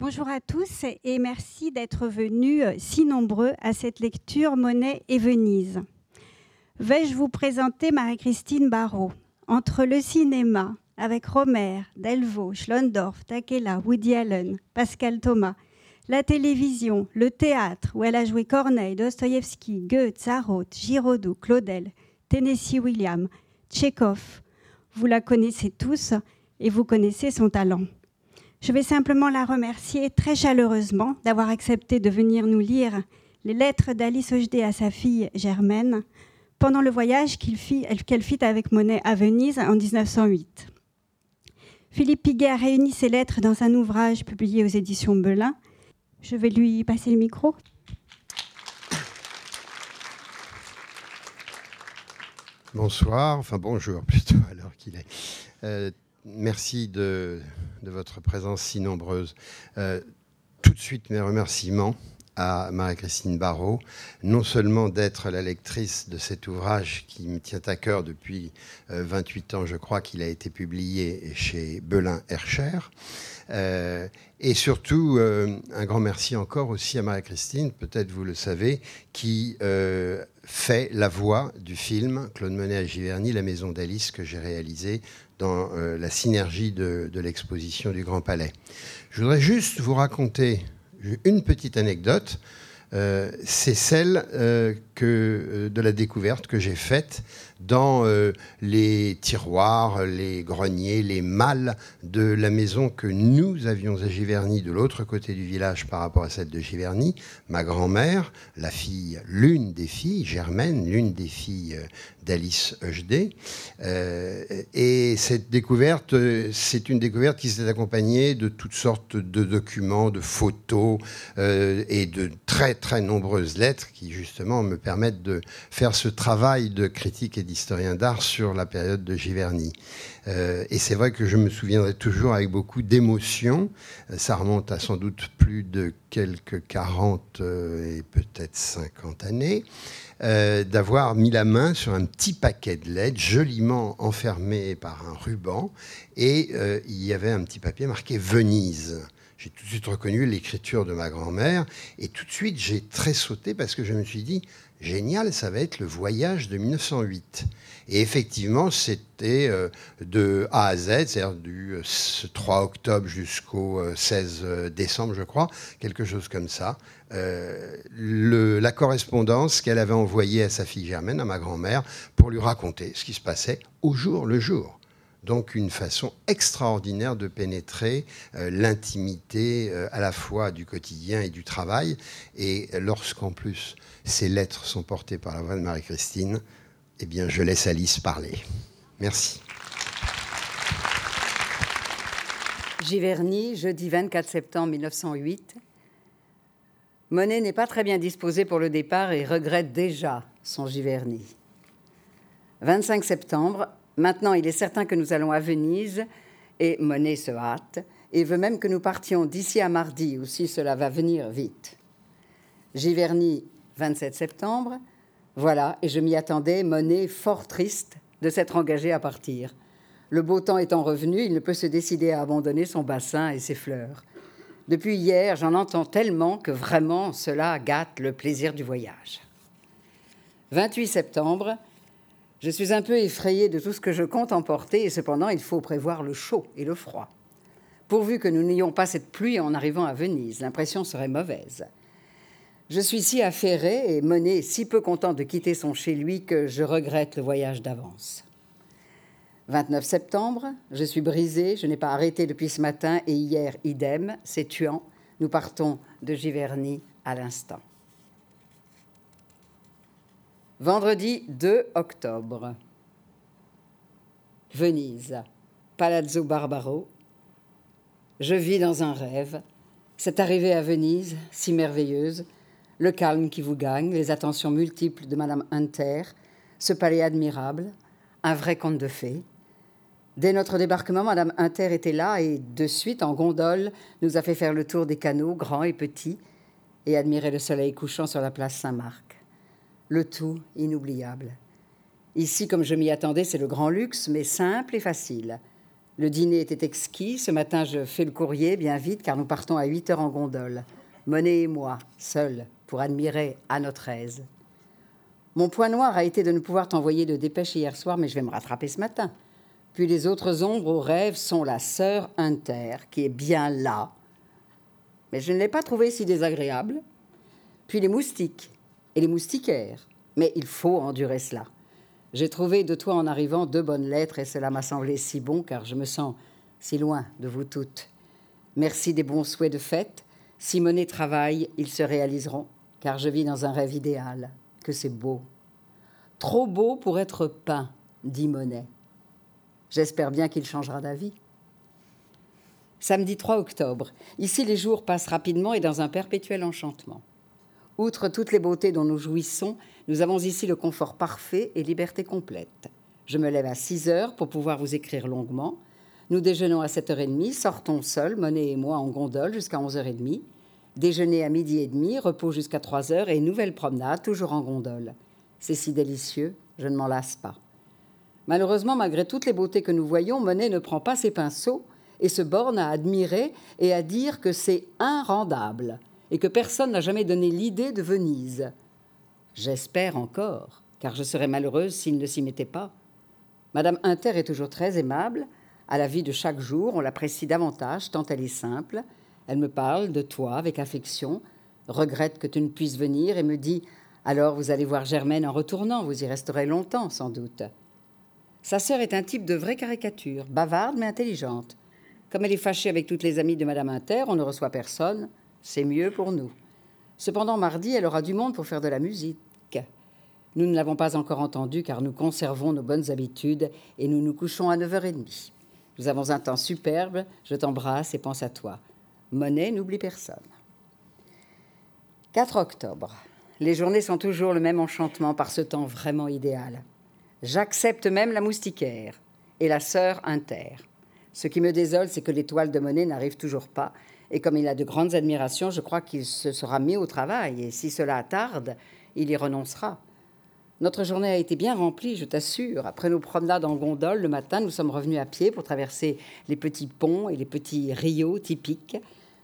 Bonjour à tous et merci d'être venus euh, si nombreux à cette lecture Monet et Venise. Vais-je vous présenter Marie-Christine Barrault Entre le cinéma, avec Romer, Delvaux, Schlondorf, Takela, Woody Allen, Pascal Thomas, la télévision, le théâtre, où elle a joué Corneille, Dostoïevski, Goethe, Sarraute, Giraudoux, Claudel, Tennessee William, Tchekhov. Vous la connaissez tous et vous connaissez son talent. Je vais simplement la remercier très chaleureusement d'avoir accepté de venir nous lire les lettres d'Alice Ogedé à sa fille Germaine pendant le voyage qu'elle fit, avec Monet à Venise en 1908. Philippe Piguet a réuni ces lettres dans un ouvrage publié aux éditions Belin. Je vais lui passer le micro. Bonsoir, enfin bonjour plutôt alors qu'il est. Euh, merci de, votre présence si nombreuse. Euh, tout de suite, mes remerciements à Marie-Christine Barrault, non seulement d'être la lectrice de cet ouvrage qui me tient à cœur depuis 28 euh, ans, je crois qu'il a été publié chez Belin Hercher, euh, et surtout, un grand merci encore aussi à Marie-Christine, peut-être vous le savez, qui fait la voix du film Claude Monet à Giverny, La Maison d'Alice, que j'ai réalisé dans euh, la synergie de, l'exposition du Grand Palais. Je voudrais juste vous raconter une petite anecdote. Euh, c'est celle euh, que, de la découverte que j'ai faite dans les tiroirs, les greniers, les malles de la maison que nous avions à Giverny, de l'autre côté du village par rapport à celle de Giverny. Ma grand-mère, la fille, l'une des filles, Germaine, l'une des filles d'Alice. Euh, et cette découverte, c'est une découverte qui s'est accompagnée de toutes sortes de documents, de photos euh, et de très très nombreuses lettres qui justement me permettent de faire ce travail de critique et d'historien d'art sur la période de Giverny. Euh, et c'est vrai que je me souviendrai toujours avec beaucoup d'émotion. Ça remonte à sans doute plus de quelques 40 et peut-être 50 années. Euh, d'avoir mis la main sur un petit paquet de lettres joliment enfermé par un ruban et euh, il y avait un petit papier marqué Venise. J'ai tout de suite reconnu l'écriture de ma grand-mère et tout de suite j'ai très sauté parce que je me suis dit génial, ça va être le voyage de 1908. Et effectivement, c'était euh, de A à Z, c'est-à-dire du 3 octobre jusqu'au 16 décembre, je crois, quelque chose comme ça. Euh, la correspondance qu'elle avait envoyée à sa fille Germaine, à ma grand-mère, pour lui raconter ce qui se passait au jour le jour. Donc une façon extraordinaire de pénétrer euh, l'intimité euh, à la fois du quotidien et du travail. Et lorsqu'en plus ces lettres sont portées par la voix de Marie-Christine, eh bien je laisse Alice parler. Merci. Giverny, jeudi 24 septembre 1908. Monet n'est pas très bien disposé pour le départ et regrette déjà son Giverny. 25 septembre, maintenant il est certain que nous allons à Venise et Monet se hâte et veut même que nous partions d'ici à mardi ou si cela va venir vite. Giverny, 27 septembre, voilà, et je m'y attendais, Monet fort triste de s'être engagé à partir. Le beau temps étant revenu, il ne peut se décider à abandonner son bassin et ses fleurs. Depuis hier, j'en entends tellement que vraiment cela gâte le plaisir du voyage. 28 septembre, je suis un peu effrayée de tout ce que je compte emporter et cependant il faut prévoir le chaud et le froid. Pourvu que nous n'ayons pas cette pluie en arrivant à Venise, l'impression serait mauvaise. Je suis si affairée et Monet si peu content de quitter son chez lui que je regrette le voyage d'avance. 29 septembre, je suis brisée, je n'ai pas arrêté depuis ce matin et hier idem, c'est tuant. Nous partons de Giverny à l'instant. Vendredi 2 octobre. Venise, Palazzo Barbaro. Je vis dans un rêve. Cette arrivée à Venise, si merveilleuse, le calme qui vous gagne, les attentions multiples de Madame Hunter, ce palais admirable, un vrai conte de fées. Dès notre débarquement, Madame Inter était là et de suite, en gondole, nous a fait faire le tour des canaux, grands et petits, et admirer le soleil couchant sur la place Saint-Marc. Le tout inoubliable. Ici, comme je m'y attendais, c'est le grand luxe, mais simple et facile. Le dîner était exquis. Ce matin, je fais le courrier bien vite car nous partons à 8 heures en gondole. Monet et moi, seuls, pour admirer à notre aise. Mon point noir a été de ne pouvoir t'envoyer de dépêche hier soir, mais je vais me rattraper ce matin. Puis les autres ombres au rêve sont la sœur Inter, qui est bien là, mais je ne l'ai pas trouvée si désagréable. Puis les moustiques et les moustiquaires, mais il faut endurer cela. J'ai trouvé de toi en arrivant deux bonnes lettres et cela m'a semblé si bon car je me sens si loin de vous toutes. Merci des bons souhaits de fête. Si Monet travaille, ils se réaliseront car je vis dans un rêve idéal, que c'est beau. Trop beau pour être peint, dit Monet. J'espère bien qu'il changera d'avis. Samedi 3 octobre. Ici, les jours passent rapidement et dans un perpétuel enchantement. Outre toutes les beautés dont nous jouissons, nous avons ici le confort parfait et liberté complète. Je me lève à 6 heures pour pouvoir vous écrire longuement. Nous déjeunons à 7h30, sortons seuls, Monet et moi, en gondole jusqu'à 11h30. Déjeuner à midi et demi, repos jusqu'à 3 heures et nouvelle promenade, toujours en gondole. C'est si délicieux, je ne m'en lasse pas. Malheureusement, malgré toutes les beautés que nous voyons, Monet ne prend pas ses pinceaux et se borne à admirer et à dire que c'est irrendable et que personne n'a jamais donné l'idée de Venise. J'espère encore, car je serais malheureuse s'il ne s'y mettait pas. Madame Inter est toujours très aimable. À la vie de chaque jour, on l'apprécie davantage tant elle est simple. Elle me parle de toi avec affection, regrette que tu ne puisses venir et me dit Alors vous allez voir Germaine en retournant, vous y resterez longtemps sans doute. Sa sœur est un type de vraie caricature, bavarde mais intelligente. Comme elle est fâchée avec toutes les amies de Madame Inter, on ne reçoit personne. C'est mieux pour nous. Cependant, mardi, elle aura du monde pour faire de la musique. Nous ne l'avons pas encore entendu car nous conservons nos bonnes habitudes et nous nous couchons à 9h30. Nous avons un temps superbe, je t'embrasse et pense à toi. Monet n'oublie personne. 4 octobre. Les journées sont toujours le même enchantement par ce temps vraiment idéal. J'accepte même la moustiquaire et la sœur Inter. Ce qui me désole, c'est que l'étoile de monnaie n'arrive toujours pas. Et comme il a de grandes admirations, je crois qu'il se sera mis au travail. Et si cela tarde, il y renoncera. Notre journée a été bien remplie, je t'assure. Après nos promenades en gondole le matin, nous sommes revenus à pied pour traverser les petits ponts et les petits rios typiques.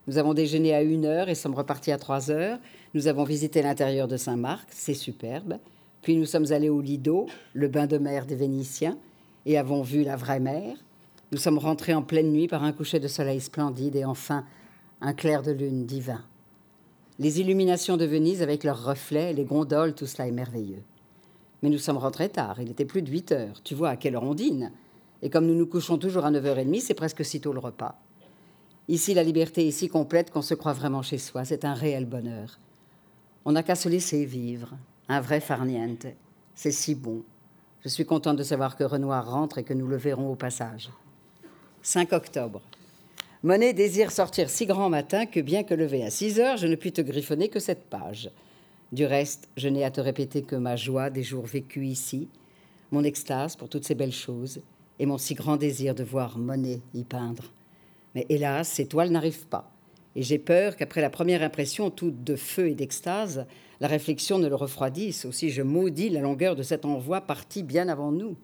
Nous avons déjeuné à une heure et sommes repartis à trois heures. Nous avons visité l'intérieur de Saint-Marc, c'est superbe. Puis nous sommes allés au Lido, le bain de mer des Vénitiens, et avons vu la vraie mer. Nous sommes rentrés en pleine nuit par un coucher de soleil splendide et enfin un clair de lune divin. Les illuminations de Venise avec leurs reflets, les gondoles, tout cela est merveilleux. Mais nous sommes rentrés tard, il était plus de 8 heures. Tu vois à quelle heure on dîne. Et comme nous nous couchons toujours à 9h30, c'est presque sitôt le repas. Ici, la liberté est si complète qu'on se croit vraiment chez soi. C'est un réel bonheur. On n'a qu'à se laisser vivre. Un vrai farniente. C'est si bon. Je suis contente de savoir que Renoir rentre et que nous le verrons au passage. 5 octobre. Monet désire sortir si grand matin que bien que levé à 6 heures, je ne puis te griffonner que cette page. Du reste, je n'ai à te répéter que ma joie des jours vécus ici, mon extase pour toutes ces belles choses, et mon si grand désir de voir Monet y peindre. Mais hélas, ces toiles n'arrivent pas, et j'ai peur qu'après la première impression toute de feu et d'extase, la réflexion ne le refroidisse. Aussi, je maudis la longueur de cet envoi parti bien avant nous.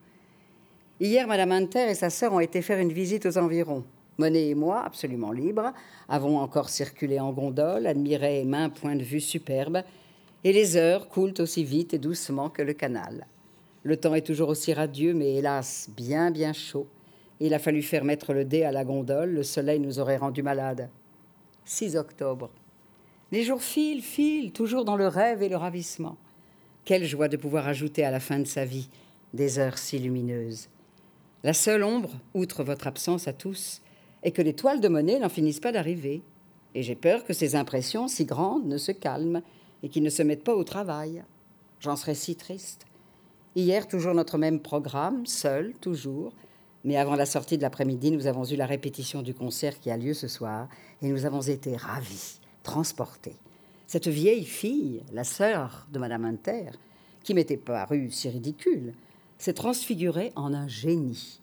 Hier, Madame Inter et sa sœur ont été faire une visite aux environs. Monet et moi, absolument libres, avons encore circulé en gondole, admiré main point de vue superbe, et les heures coulent aussi vite et doucement que le canal. Le temps est toujours aussi radieux, mais hélas bien bien chaud. Il a fallu faire mettre le dé à la gondole, le soleil nous aurait rendu malades. 6 octobre. Les jours filent, filent, toujours dans le rêve et le ravissement. Quelle joie de pouvoir ajouter à la fin de sa vie des heures si lumineuses. La seule ombre, outre votre absence à tous, est que les toiles de monnaie n'en finissent pas d'arriver. Et j'ai peur que ces impressions si grandes ne se calment et qu'ils ne se mettent pas au travail. J'en serais si triste. Hier, toujours notre même programme, seul, toujours. Mais avant la sortie de l'après-midi, nous avons eu la répétition du concert qui a lieu ce soir et nous avons été ravis, transportés. Cette vieille fille, la sœur de Madame Inter, qui m'était parue si ridicule, s'est transfigurée en un génie.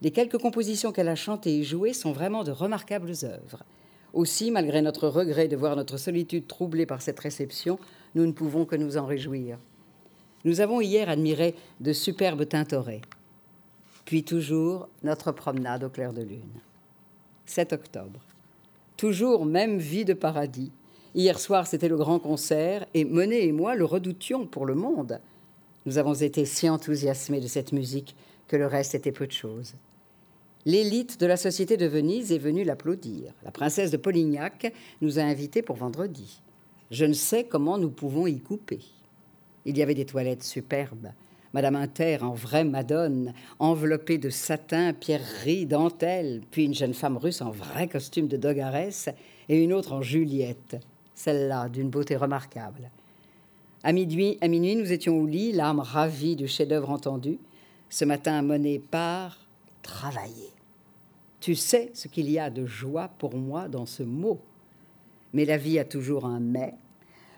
Les quelques compositions qu'elle a chantées et jouées sont vraiment de remarquables œuvres. Aussi, malgré notre regret de voir notre solitude troublée par cette réception, nous ne pouvons que nous en réjouir. Nous avons hier admiré de superbes tintorets. Puis toujours notre promenade au clair de lune. 7 octobre. Toujours même vie de paradis. Hier soir, c'était le grand concert et Monet et moi le redoutions pour le monde. Nous avons été si enthousiasmés de cette musique que le reste était peu de choses. L'élite de la société de Venise est venue l'applaudir. La princesse de Polignac nous a invités pour vendredi. Je ne sais comment nous pouvons y couper. Il y avait des toilettes superbes. Madame Inter en vraie Madone, enveloppée de satin, pierreries, dentelle, puis une jeune femme russe en vrai costume de Dogarès et une autre en Juliette, celle-là d'une beauté remarquable. À minuit, à minuit, nous étions au lit, l'âme ravie du chef-d'œuvre entendu. Ce matin, Monet part travailler. Tu sais ce qu'il y a de joie pour moi dans ce mot. Mais la vie a toujours un mais.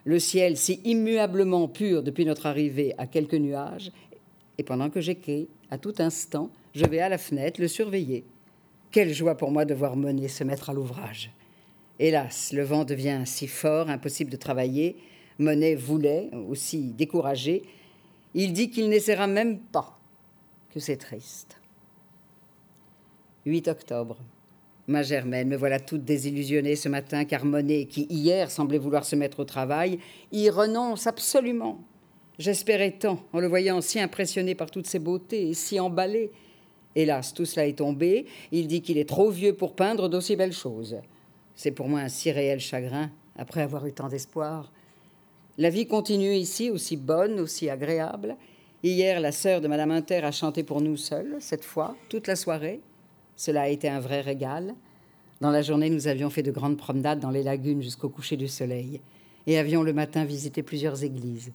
Le ciel, si immuablement pur depuis notre arrivée, a quelques nuages, et pendant que j'écris, à tout instant, je vais à la fenêtre le surveiller. Quelle joie pour moi de voir Monet se mettre à l'ouvrage. Hélas, le vent devient si fort, impossible de travailler. Monet voulait, aussi découragé. Il dit qu'il n'essaiera même pas, que c'est triste. 8 octobre. Ma Germaine, me voilà toute désillusionnée ce matin, car Monet, qui hier semblait vouloir se mettre au travail, y renonce absolument. J'espérais tant, en le voyant si impressionné par toutes ses beautés et si emballé. Hélas, tout cela est tombé. Il dit qu'il est trop vieux pour peindre d'aussi belles choses. C'est pour moi un si réel chagrin, après avoir eu tant d'espoir. La vie continue ici, aussi bonne, aussi agréable. Hier, la sœur de Madame Inter a chanté pour nous seuls, cette fois, toute la soirée. Cela a été un vrai régal. Dans la journée, nous avions fait de grandes promenades dans les lagunes jusqu'au coucher du soleil et avions le matin visité plusieurs églises.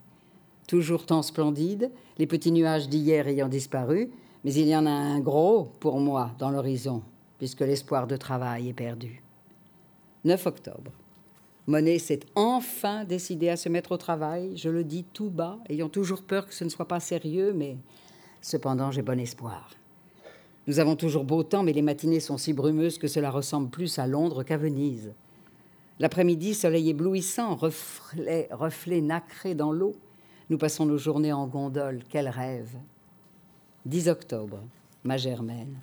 Toujours temps splendide, les petits nuages d'hier ayant disparu, mais il y en a un gros pour moi dans l'horizon, puisque l'espoir de travail est perdu. 9 octobre. Monet s'est enfin décidé à se mettre au travail, je le dis tout bas, ayant toujours peur que ce ne soit pas sérieux, mais cependant j'ai bon espoir. Nous avons toujours beau temps, mais les matinées sont si brumeuses que cela ressemble plus à Londres qu'à Venise. L'après-midi, soleil éblouissant, reflet, reflet nacré dans l'eau. Nous passons nos journées en gondole. Quel rêve 10 octobre, ma Germaine.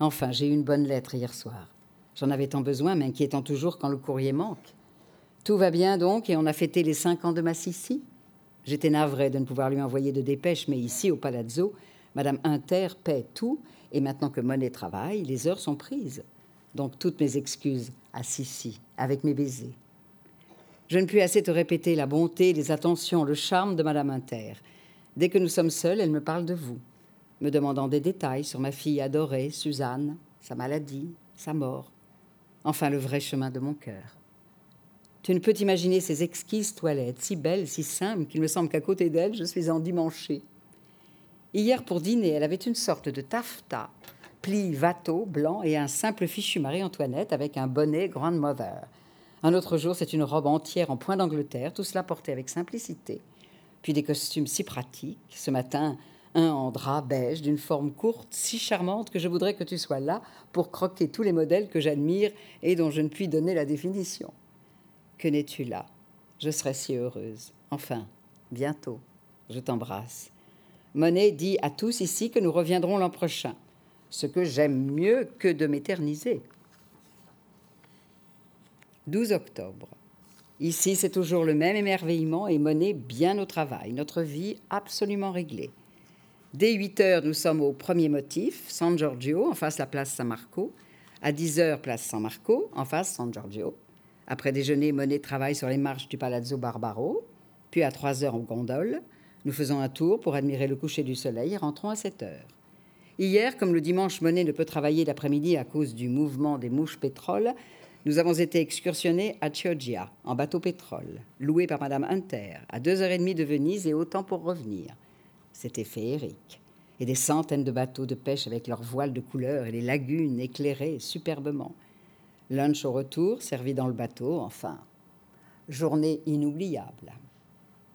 Enfin, j'ai eu une bonne lettre hier soir. J'en avais tant besoin, m'inquiétant toujours quand le courrier manque. Tout va bien donc, et on a fêté les cinq ans de ma Sissi. J'étais navrée de ne pouvoir lui envoyer de dépêche, mais ici, au Palazzo, Madame Inter paie tout, et maintenant que Monet travaille, les heures sont prises. Donc toutes mes excuses à Sissi, avec mes baisers. Je ne puis assez te répéter la bonté, les attentions, le charme de Madame Inter. Dès que nous sommes seuls, elle me parle de vous, me demandant des détails sur ma fille adorée, Suzanne, sa maladie, sa mort, enfin le vrai chemin de mon cœur. Tu ne peux t'imaginer ces exquises toilettes, si belles, si simples, qu'il me semble qu'à côté d'elles, je suis endimanchée. Hier, pour dîner, elle avait une sorte de taffetas, pli watteau blanc et un simple fichu Marie-Antoinette avec un bonnet grandmother. Un autre jour, c'est une robe entière en point d'Angleterre, tout cela porté avec simplicité. Puis des costumes si pratiques. Ce matin, un en drap beige d'une forme courte, si charmante que je voudrais que tu sois là pour croquer tous les modèles que j'admire et dont je ne puis donner la définition. Que n'es-tu là? Je serais si heureuse. Enfin, bientôt. Je t'embrasse. Monet dit à tous ici que nous reviendrons l'an prochain, ce que j'aime mieux que de m'éterniser. 12 octobre. Ici, c'est toujours le même émerveillement et Monet bien au travail, notre vie absolument réglée. Dès 8 heures, nous sommes au premier motif, San Giorgio, en face la place San Marco. À 10 heures, place San Marco, en face San Giorgio. Après déjeuner, Monet travaille sur les marches du Palazzo Barbaro. Puis à 3 heures, en gondole. Nous faisons un tour pour admirer le coucher du soleil et rentrons à 7 heures. Hier, comme le dimanche, Monet ne peut travailler l'après-midi à cause du mouvement des mouches pétrole, nous avons été excursionnés à Chioggia, en bateau pétrole, loué par Madame Hunter, à deux heures et demie de Venise et autant pour revenir. C'était féerique. Et des centaines de bateaux de pêche avec leurs voiles de couleur et les lagunes éclairées superbement. Lunch au retour, servi dans le bateau, enfin. Journée inoubliable.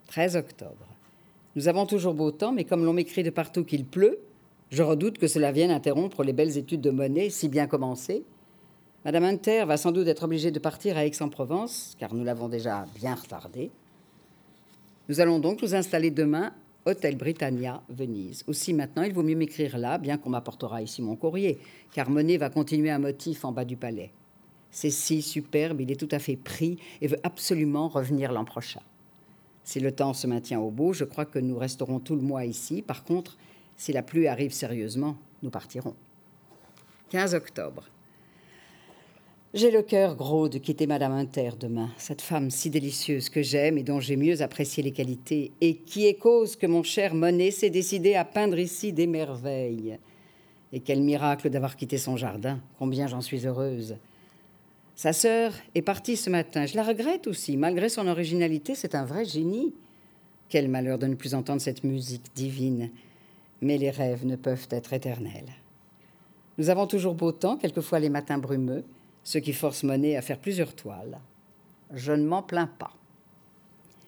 13 octobre. Nous avons toujours beau temps, mais comme l'on m'écrit de partout qu'il pleut, je redoute que cela vienne interrompre les belles études de monnaie si bien commencées. Madame Inter va sans doute être obligée de partir à Aix-en-Provence, car nous l'avons déjà bien retardée. Nous allons donc nous installer demain Hôtel Britannia, Venise. Aussi maintenant, il vaut mieux m'écrire là, bien qu'on m'apportera ici mon courrier, car Monet va continuer un motif en bas du palais. C'est si superbe, il est tout à fait pris et veut absolument revenir l'an prochain. Si le temps se maintient au beau, je crois que nous resterons tout le mois ici. Par contre, si la pluie arrive sérieusement, nous partirons. 15 octobre. J'ai le cœur gros de quitter Madame Inter demain, cette femme si délicieuse que j'aime et dont j'ai mieux apprécié les qualités, et qui est cause que mon cher Monet s'est décidé à peindre ici des merveilles. Et quel miracle d'avoir quitté son jardin, combien j'en suis heureuse. Sa sœur est partie ce matin, je la regrette aussi, malgré son originalité, c'est un vrai génie. Quel malheur de ne plus entendre cette musique divine, mais les rêves ne peuvent être éternels. Nous avons toujours beau temps, quelquefois les matins brumeux, ce qui force Monet à faire plusieurs toiles. Je ne m'en plains pas.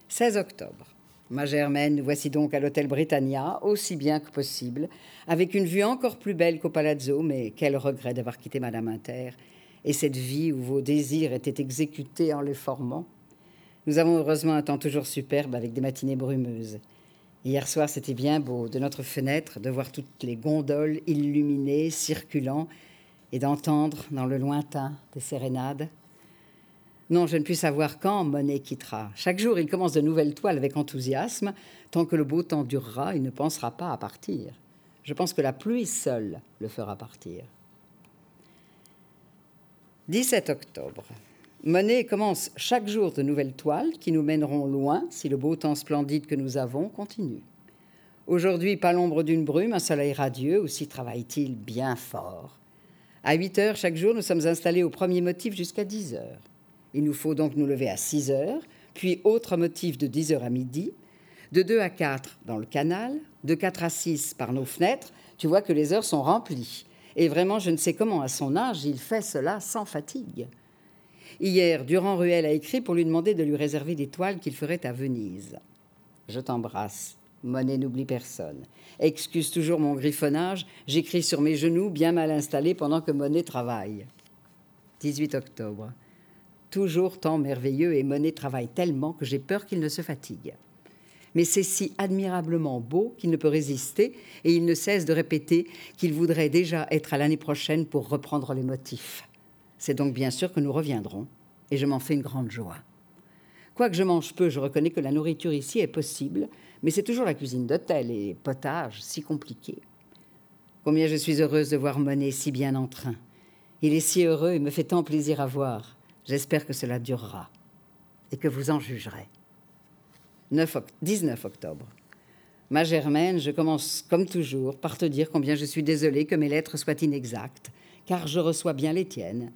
16 octobre. Ma Germaine, nous voici donc à l'hôtel Britannia, aussi bien que possible, avec une vue encore plus belle qu'au Palazzo, mais quel regret d'avoir quitté Madame Inter, et cette vie où vos désirs étaient exécutés en les formant. Nous avons heureusement un temps toujours superbe avec des matinées brumeuses. Hier soir, c'était bien beau, de notre fenêtre, de voir toutes les gondoles illuminées, circulant, et d'entendre dans le lointain des sérénades. Non, je ne puis savoir quand Monet quittera. Chaque jour, il commence de nouvelles toiles avec enthousiasme. Tant que le beau temps durera, il ne pensera pas à partir. Je pense que la pluie seule le fera partir. 17 octobre. Monet commence chaque jour de nouvelles toiles qui nous mèneront loin si le beau temps splendide que nous avons continue. Aujourd'hui, pas l'ombre d'une brume, un soleil radieux, aussi travaille-t-il bien fort. À 8 heures chaque jour, nous sommes installés au premier motif jusqu'à 10 heures. Il nous faut donc nous lever à 6 heures, puis autre motif de 10 heures à midi, de 2 à 4 dans le canal, de 4 à 6 par nos fenêtres. Tu vois que les heures sont remplies. Et vraiment, je ne sais comment, à son âge, il fait cela sans fatigue. Hier, Durand Ruel a écrit pour lui demander de lui réserver des toiles qu'il ferait à Venise. Je t'embrasse. Monet n'oublie personne. Excuse toujours mon griffonnage, j'écris sur mes genoux, bien mal installés, pendant que Monet travaille. 18 octobre. Toujours temps merveilleux et Monet travaille tellement que j'ai peur qu'il ne se fatigue. Mais c'est si admirablement beau qu'il ne peut résister et il ne cesse de répéter qu'il voudrait déjà être à l'année prochaine pour reprendre les motifs. C'est donc bien sûr que nous reviendrons et je m'en fais une grande joie. Quoique je mange peu, je reconnais que la nourriture ici est possible mais c'est toujours la cuisine d'hôtel et potage si compliqué. Combien je suis heureuse de voir Monet si bien en train. Il est si heureux et me fait tant plaisir à voir. J'espère que cela durera et que vous en jugerez. 19 octobre. Ma Germaine, je commence comme toujours par te dire combien je suis désolée que mes lettres soient inexactes, car je reçois bien les tiennes.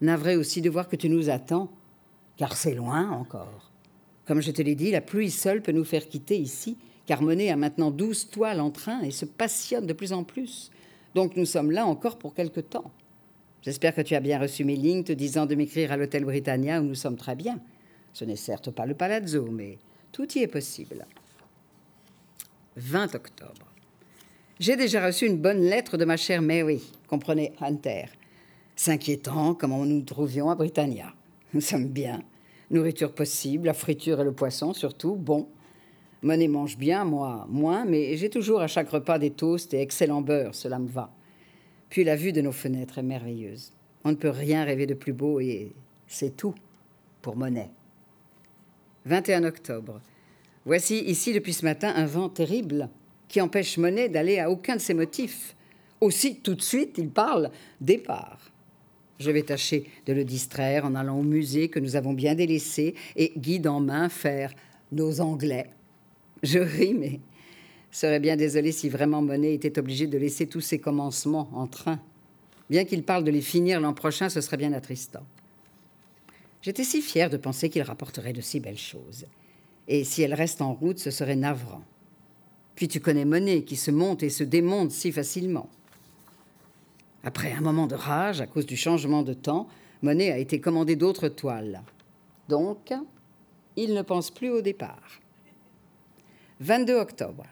Navré aussi de voir que tu nous attends, car c'est loin encore. Comme je te l'ai dit, la pluie seule peut nous faire quitter ici, car Monet a maintenant douze toiles en train et se passionne de plus en plus. Donc nous sommes là encore pour quelque temps. J'espère que tu as bien reçu mes lignes te disant de m'écrire à l'hôtel Britannia où nous sommes très bien. Ce n'est certes pas le palazzo, mais tout y est possible. 20 octobre. J'ai déjà reçu une bonne lettre de ma chère Mary, comprenez Hunter, s'inquiétant comment nous nous trouvions à Britannia. Nous sommes bien. Nourriture possible, la friture et le poisson surtout, bon. Monet mange bien, moi moins, mais j'ai toujours à chaque repas des toasts et excellent beurre, cela me va. Puis la vue de nos fenêtres est merveilleuse. On ne peut rien rêver de plus beau et c'est tout pour Monet. 21 octobre. Voici ici depuis ce matin un vent terrible qui empêche Monet d'aller à aucun de ses motifs. Aussi, tout de suite, il parle départ. Je vais tâcher de le distraire en allant au musée que nous avons bien délaissé et, guide en main, faire nos Anglais. Je ris, mais serais bien désolé si vraiment Monet était obligé de laisser tous ses commencements en train. Bien qu'il parle de les finir l'an prochain, ce serait bien attristant. J'étais si fière de penser qu'il rapporterait de si belles choses. Et si elle reste en route, ce serait navrant. Puis tu connais Monet qui se monte et se démonte si facilement. Après un moment de rage, à cause du changement de temps, Monet a été commandé d'autres toiles. Donc, il ne pense plus au départ. 22 octobre.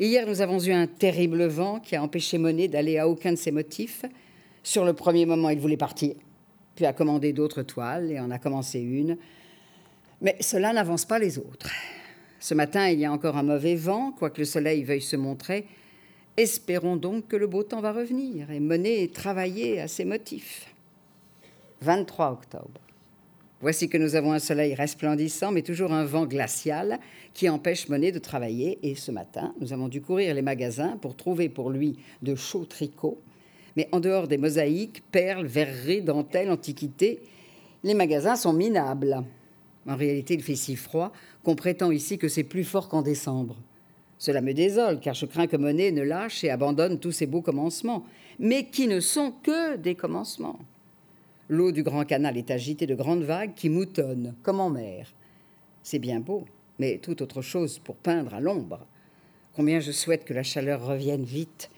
Hier, nous avons eu un terrible vent qui a empêché Monet d'aller à aucun de ses motifs. Sur le premier moment, il voulait partir, puis a commandé d'autres toiles et en a commencé une. Mais cela n'avance pas les autres. Ce matin, il y a encore un mauvais vent, quoique le soleil veuille se montrer. Espérons donc que le beau temps va revenir et mener travailler à ses motifs. 23 octobre. Voici que nous avons un soleil resplendissant, mais toujours un vent glacial qui empêche Monet de travailler. Et ce matin, nous avons dû courir les magasins pour trouver pour lui de chauds tricots. Mais en dehors des mosaïques, perles, verreries, dentelles, antiquités, les magasins sont minables. En réalité, il fait si froid qu'on prétend ici que c'est plus fort qu'en décembre. Cela me désole, car je crains que Monet ne lâche et abandonne tous ses beaux commencements, mais qui ne sont que des commencements. L'eau du grand canal est agitée de grandes vagues qui moutonnent, comme en mer. C'est bien beau, mais tout autre chose pour peindre à l'ombre. Combien je souhaite que la chaleur revienne vite.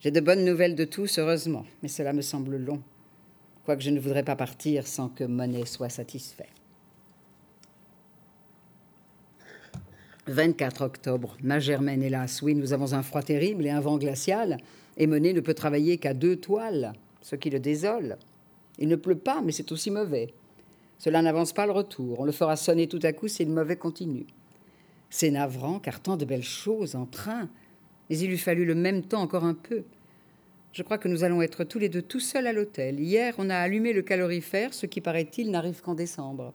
J'ai de bonnes nouvelles de tous, heureusement, mais cela me semble long. Quoique je ne voudrais pas partir sans que Monet soit satisfait. 24 octobre, ma Germaine, hélas, oui, nous avons un froid terrible et un vent glacial, et Monet ne peut travailler qu'à deux toiles, ce qui le désole. Il ne pleut pas, mais c'est aussi mauvais. Cela n'avance pas le retour. On le fera sonner tout à coup si le mauvais continue. C'est navrant, car tant de belles choses en train. Mais il lui fallut le même temps encore un peu. Je crois que nous allons être tous les deux tout seuls à l'hôtel. Hier, on a allumé le calorifère, ce qui, paraît-il, n'arrive qu'en décembre.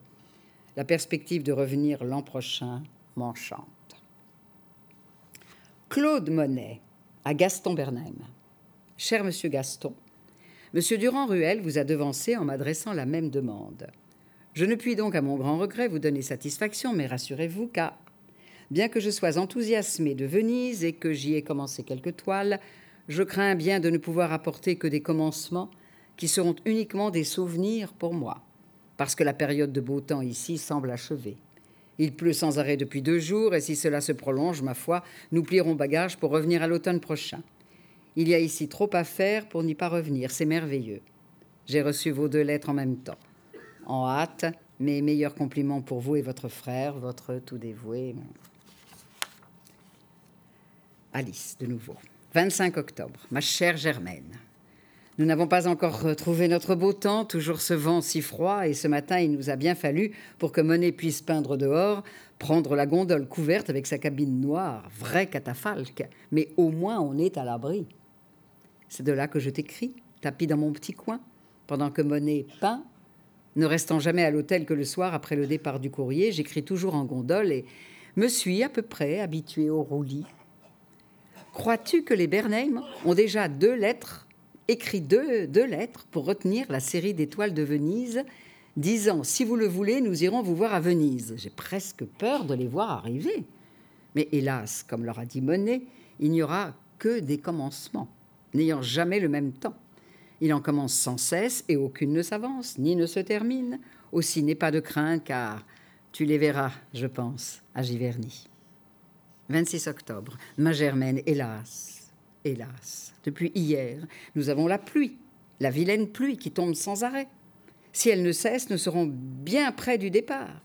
La perspective de revenir l'an prochain m'enchante. Claude Monet à Gaston Bernheim. Cher monsieur Gaston, Monsieur Durand-Ruel vous a devancé en m'adressant la même demande. Je ne puis donc, à mon grand regret, vous donner satisfaction, mais rassurez-vous car, bien que je sois enthousiasmé de Venise et que j'y ai commencé quelques toiles, je crains bien de ne pouvoir apporter que des commencements qui seront uniquement des souvenirs pour moi, parce que la période de beau temps ici semble achevée. Il pleut sans arrêt depuis deux jours, et si cela se prolonge, ma foi, nous plierons bagage pour revenir à l'automne prochain. Il y a ici trop à faire pour n'y pas revenir. C'est merveilleux. J'ai reçu vos deux lettres en même temps. En hâte, mes meilleurs compliments pour vous et votre frère, votre tout dévoué. Alice, de nouveau. 25 octobre. Ma chère Germaine. Nous n'avons pas encore retrouvé notre beau temps, toujours ce vent si froid, et ce matin il nous a bien fallu, pour que Monet puisse peindre dehors, prendre la gondole couverte avec sa cabine noire, vrai catafalque, mais au moins on est à l'abri. C'est de là que je t'écris, tapis dans mon petit coin, pendant que Monet peint. Ne restant jamais à l'hôtel que le soir après le départ du courrier, j'écris toujours en gondole et me suis à peu près habitué au roulis. Crois-tu que les Bernheim ont déjà deux lettres, écrit deux, deux lettres pour retenir la série d'étoiles de Venise, disant Si vous le voulez, nous irons vous voir à Venise J'ai presque peur de les voir arriver. Mais hélas, comme leur a dit Monet, il n'y aura que des commencements n'ayant jamais le même temps. Il en commence sans cesse et aucune ne s'avance, ni ne se termine. Aussi n'est pas de crainte, car tu les verras, je pense, à Giverny. 26 octobre. Ma Germaine, hélas, hélas, depuis hier, nous avons la pluie, la vilaine pluie qui tombe sans arrêt. Si elle ne cesse, nous serons bien près du départ.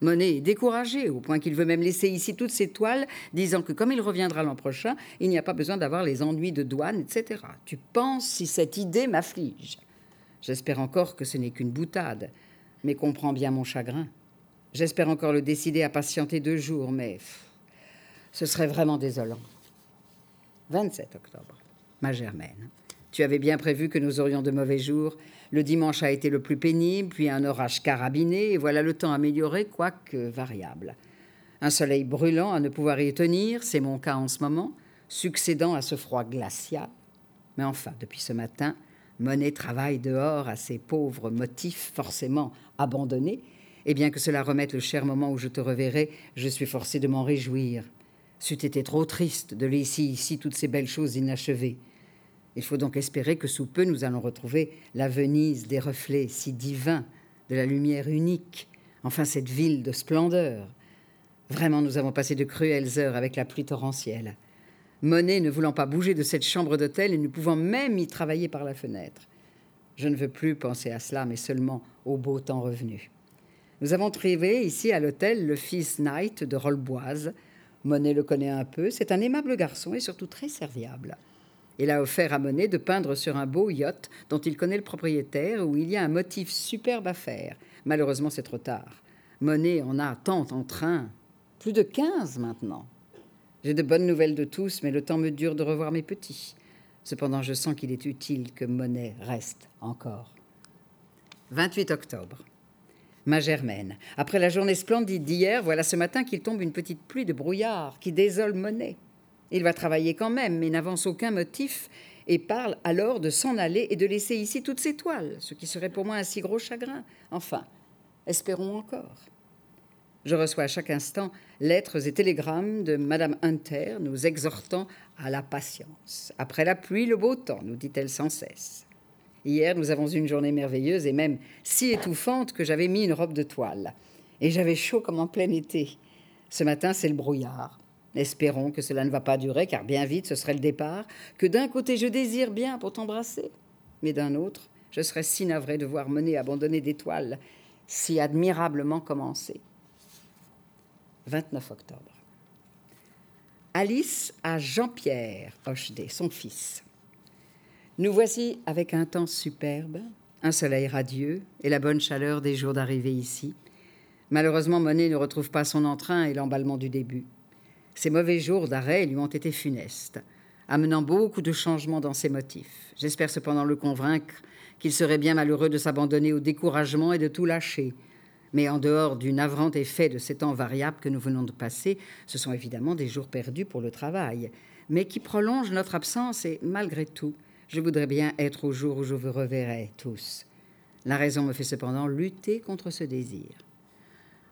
Monet est découragé, au point qu'il veut même laisser ici toutes ses toiles, disant que comme il reviendra l'an prochain, il n'y a pas besoin d'avoir les ennuis de douane, etc. Tu penses si cette idée m'afflige? J'espère encore que ce n'est qu'une boutade, mais comprends bien mon chagrin. J'espère encore le décider à patienter deux jours, mais ce serait vraiment désolant. 27 octobre. Ma Germaine, tu avais bien prévu que nous aurions de mauvais jours, le dimanche a été le plus pénible, puis un orage carabiné, et voilà le temps amélioré, quoique variable. Un soleil brûlant à ne pouvoir y tenir, c'est mon cas en ce moment, succédant à ce froid glacial. Mais enfin, depuis ce matin, Monet travaille dehors à ses pauvres motifs forcément abandonnés, et bien que cela remette le cher moment où je te reverrai, je suis forcé de m'en réjouir. C'eût été trop triste de laisser ici toutes ces belles choses inachevées. Il faut donc espérer que sous peu nous allons retrouver la Venise des reflets si divins, de la lumière unique, enfin cette ville de splendeur. Vraiment, nous avons passé de cruelles heures avec la pluie torrentielle. Monet ne voulant pas bouger de cette chambre d'hôtel et ne pouvant même y travailler par la fenêtre. Je ne veux plus penser à cela, mais seulement au beau temps revenu. Nous avons trouvé ici à l'hôtel le fils Knight de Rolleboise. Monet le connaît un peu, c'est un aimable garçon et surtout très serviable. Il a offert à Monet de peindre sur un beau yacht dont il connaît le propriétaire, où il y a un motif superbe à faire. Malheureusement, c'est trop tard. Monet en a tant en train. Plus de 15 maintenant. J'ai de bonnes nouvelles de tous, mais le temps me dure de revoir mes petits. Cependant, je sens qu'il est utile que Monet reste encore. 28 octobre. Ma Germaine, après la journée splendide d'hier, voilà ce matin qu'il tombe une petite pluie de brouillard qui désole Monet. Il va travailler quand même, mais n'avance aucun motif et parle alors de s'en aller et de laisser ici toutes ses toiles, ce qui serait pour moi un si gros chagrin. Enfin, espérons encore. Je reçois à chaque instant lettres et télégrammes de Madame Hunter nous exhortant à la patience. Après la pluie, le beau temps, nous dit-elle sans cesse. Hier, nous avons eu une journée merveilleuse et même si étouffante que j'avais mis une robe de toile. Et j'avais chaud comme en plein été. Ce matin, c'est le brouillard. Espérons que cela ne va pas durer, car bien vite ce serait le départ, que d'un côté je désire bien pour t'embrasser, mais d'un autre, je serais si navré de voir mener abandonner des toiles si admirablement commencées. 29 octobre. Alice à Jean-Pierre Hochedet, son fils. Nous voici avec un temps superbe, un soleil radieux et la bonne chaleur des jours d'arrivée ici. Malheureusement, Monet ne retrouve pas son entrain et l'emballement du début. Ces mauvais jours d'arrêt lui ont été funestes, amenant beaucoup de changements dans ses motifs. J'espère cependant le convaincre qu'il serait bien malheureux de s'abandonner au découragement et de tout lâcher. Mais en dehors du navrant effet de ces temps variables que nous venons de passer, ce sont évidemment des jours perdus pour le travail, mais qui prolongent notre absence et malgré tout, je voudrais bien être au jour où je vous reverrai tous. La raison me fait cependant lutter contre ce désir.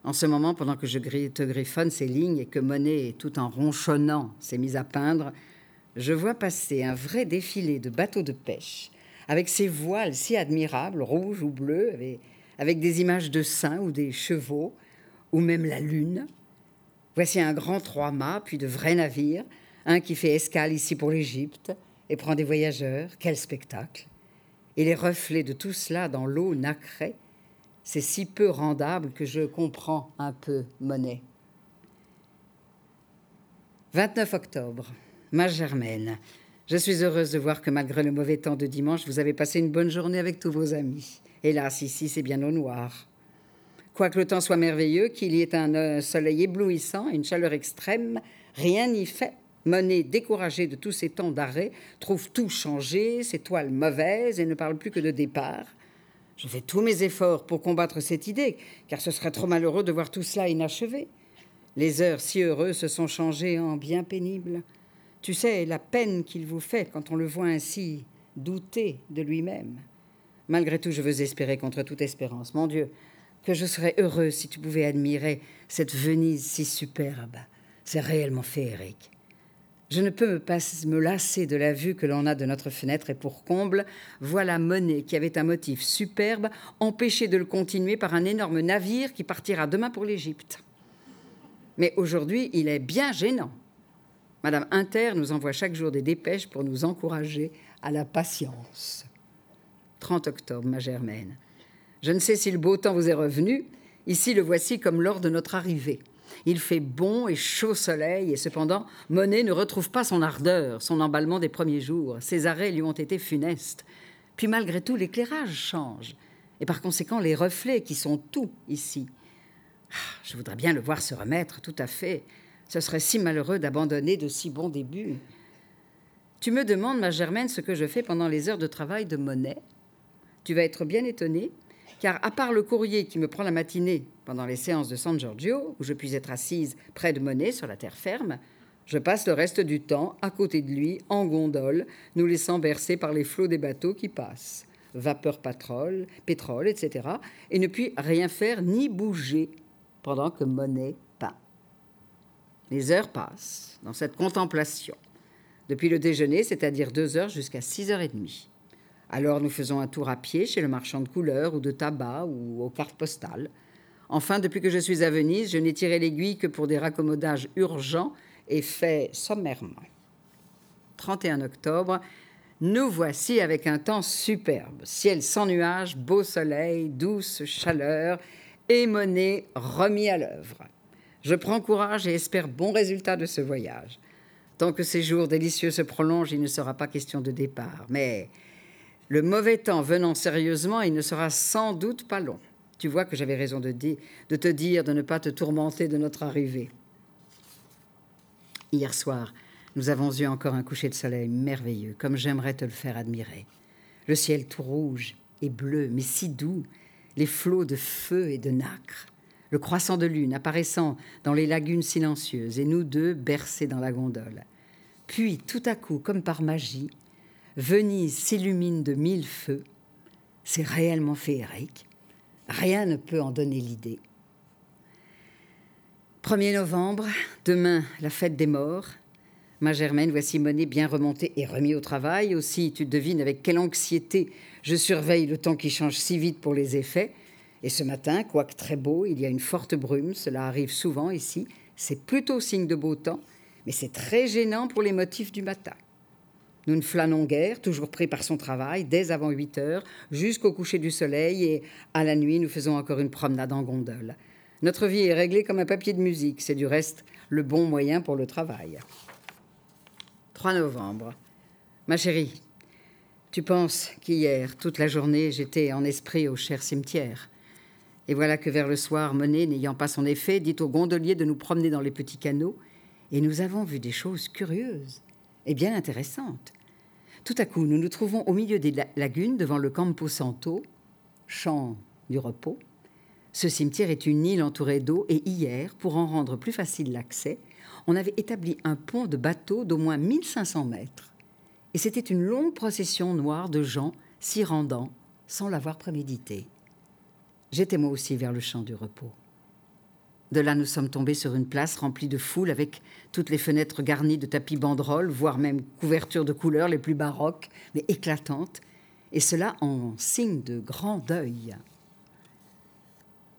En ce moment, pendant que je te griffonne ces lignes et que Monet, tout en ronchonnant, s'est mise à peindre, je vois passer un vrai défilé de bateaux de pêche, avec ces voiles si admirables, rouges ou bleus, avec, avec des images de saints ou des chevaux, ou même la lune. Voici un grand trois-mâts, puis de vrais navires, un qui fait escale ici pour l'Égypte et prend des voyageurs. Quel spectacle Et les reflets de tout cela dans l'eau nacrée c'est si peu rendable que je comprends un peu Monet. 29 octobre. Ma Germaine, je suis heureuse de voir que malgré le mauvais temps de dimanche, vous avez passé une bonne journée avec tous vos amis. Hélas, ici, c'est bien au noir. Quoique le temps soit merveilleux, qu'il y ait un euh, soleil éblouissant, une chaleur extrême, rien n'y fait. Monet, découragé de tous ces temps d'arrêt, trouve tout changé, ses toiles mauvaises et ne parle plus que de départ. Je fais tous mes efforts pour combattre cette idée, car ce serait trop malheureux de voir tout cela inachevé. Les heures si heureuses se sont changées en bien pénibles. Tu sais la peine qu'il vous fait quand on le voit ainsi douter de lui-même. Malgré tout, je veux espérer contre toute espérance. Mon Dieu, que je serais heureux si tu pouvais admirer cette Venise si superbe. C'est réellement féerique. Je ne peux me lasser de la vue que l'on a de notre fenêtre et pour comble, voilà Monet qui avait un motif superbe, empêché de le continuer par un énorme navire qui partira demain pour l'Égypte. Mais aujourd'hui, il est bien gênant. Madame Inter nous envoie chaque jour des dépêches pour nous encourager à la patience. 30 octobre, ma Germaine. Je ne sais si le beau temps vous est revenu. Ici, le voici comme lors de notre arrivée. Il fait bon et chaud soleil, et cependant, Monet ne retrouve pas son ardeur, son emballement des premiers jours. Ses arrêts lui ont été funestes. Puis malgré tout, l'éclairage change, et par conséquent les reflets qui sont tout ici. Ah, je voudrais bien le voir se remettre, tout à fait. Ce serait si malheureux d'abandonner de si bons débuts. Tu me demandes, ma Germaine, ce que je fais pendant les heures de travail de Monet. Tu vas être bien étonnée car à part le courrier qui me prend la matinée pendant les séances de San Giorgio, où je puis être assise près de Monet sur la terre ferme, je passe le reste du temps à côté de lui, en gondole, nous laissant bercer par les flots des bateaux qui passent, vapeur pétrole, pétrole, etc., et ne puis rien faire ni bouger pendant que Monet peint. Les heures passent dans cette contemplation, depuis le déjeuner, c'est-à-dire deux heures jusqu'à six heures et demie. Alors nous faisons un tour à pied chez le marchand de couleurs ou de tabac ou aux cartes postales. Enfin, depuis que je suis à Venise, je n'ai tiré l'aiguille que pour des raccommodages urgents et faits sommairement. 31 octobre, nous voici avec un temps superbe. Ciel sans nuages, beau soleil, douce chaleur et monnaie remis à l'œuvre. Je prends courage et espère bon résultat de ce voyage. Tant que ces jours délicieux se prolongent, il ne sera pas question de départ. Mais le mauvais temps venant sérieusement, il ne sera sans doute pas long. Tu vois que j'avais raison de, te dire de ne pas te tourmenter de notre arrivée. Hier soir, nous avons eu encore un coucher de soleil merveilleux, comme j'aimerais te le faire admirer. Le ciel tout rouge et bleu, mais si doux, les flots de feu et de nacre, le croissant de lune apparaissant dans les lagunes silencieuses, et nous deux bercés dans la gondole. Puis, tout à coup, comme par magie, Venise s'illumine de mille feux. C'est réellement féerique. Rien ne peut en donner l'idée. 1er novembre, demain, la fête des morts. Ma Germaine, voici Monet bien remontée et remis au travail. Aussi, tu devines avec quelle anxiété je surveille le temps qui change si vite pour les effets. Et ce matin, quoique très beau, il y a une forte brume. Cela arrive souvent ici. C'est plutôt signe de beau temps, mais c'est très gênant pour les motifs du matin. Nous ne flânons guère, toujours pris par son travail, dès avant 8 heures, jusqu'au coucher du soleil, et à la nuit, nous faisons encore une promenade en gondole. Notre vie est réglée comme un papier de musique. C'est du reste le bon moyen pour le travail. 3 novembre. Ma chérie, tu penses qu'hier, toute la journée, j'étais en esprit au cher cimetière. Et voilà que vers le soir, Monet, n'ayant pas son effet, dit au gondolier de nous promener dans les petits canaux, et nous avons vu des choses curieuses et bien intéressantes. Tout à coup, nous nous trouvons au milieu des lagunes devant le Campo Santo, champ du repos, ce cimetière est une île entourée d'eau et hier, pour en rendre plus facile l'accès, on avait établi un pont de bateaux d'au moins 1500 mètres. Et c'était une longue procession noire de gens s'y rendant sans l'avoir prémédité. J'étais moi aussi vers le champ du repos. De là, nous sommes tombés sur une place remplie de foule avec toutes les fenêtres garnies de tapis banderoles, voire même couvertures de couleurs les plus baroques, mais éclatantes, et cela en signe de grand deuil.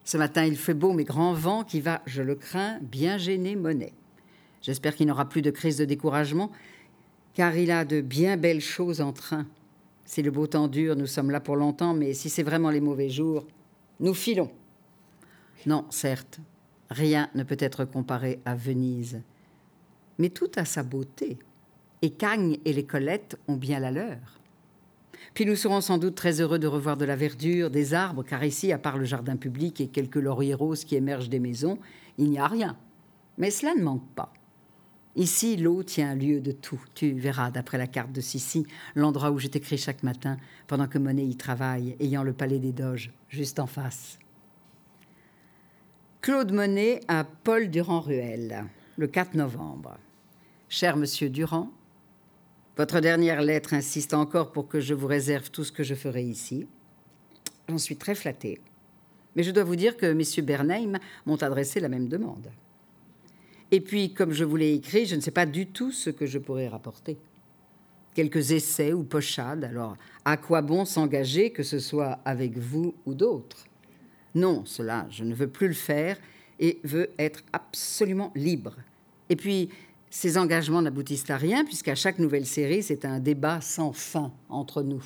Ce matin, il fait beau, mais grand vent qui va, je le crains, bien gêner Monet. J'espère qu'il n'aura plus de crise de découragement, car il a de bien belles choses en train. Si le beau temps dure, nous sommes là pour longtemps, mais si c'est vraiment les mauvais jours, nous filons. Non, certes, rien ne peut être comparé à Venise, mais tout a sa beauté, et Cagne et les Colettes ont bien la leur. Puis nous serons sans doute très heureux de revoir de la verdure, des arbres, car ici, à part le jardin public et quelques lauriers roses qui émergent des maisons, il n'y a rien. Mais cela ne manque pas. Ici, l'eau tient lieu de tout. Tu verras, d'après la carte de Sissi, l'endroit où je t'écris chaque matin, pendant que Monet y travaille, ayant le palais des Doges juste en face. Claude Monet à Paul Durand-Ruel, le 4 novembre. Cher monsieur Durand, votre dernière lettre insiste encore pour que je vous réserve tout ce que je ferai ici. J'en suis très flattée. Mais je dois vous dire que messieurs Bernheim m'ont adressé la même demande. Et puis, comme je vous l'ai écrit, je ne sais pas du tout ce que je pourrais rapporter. Quelques essais ou pochades, alors à quoi bon s'engager, que ce soit avec vous ou d'autres? Non, cela, je ne veux plus le faire et veux être absolument libre. Et puis, ces engagements n'aboutissent à rien, puisqu'à chaque nouvelle série, c'est un débat sans fin entre nous.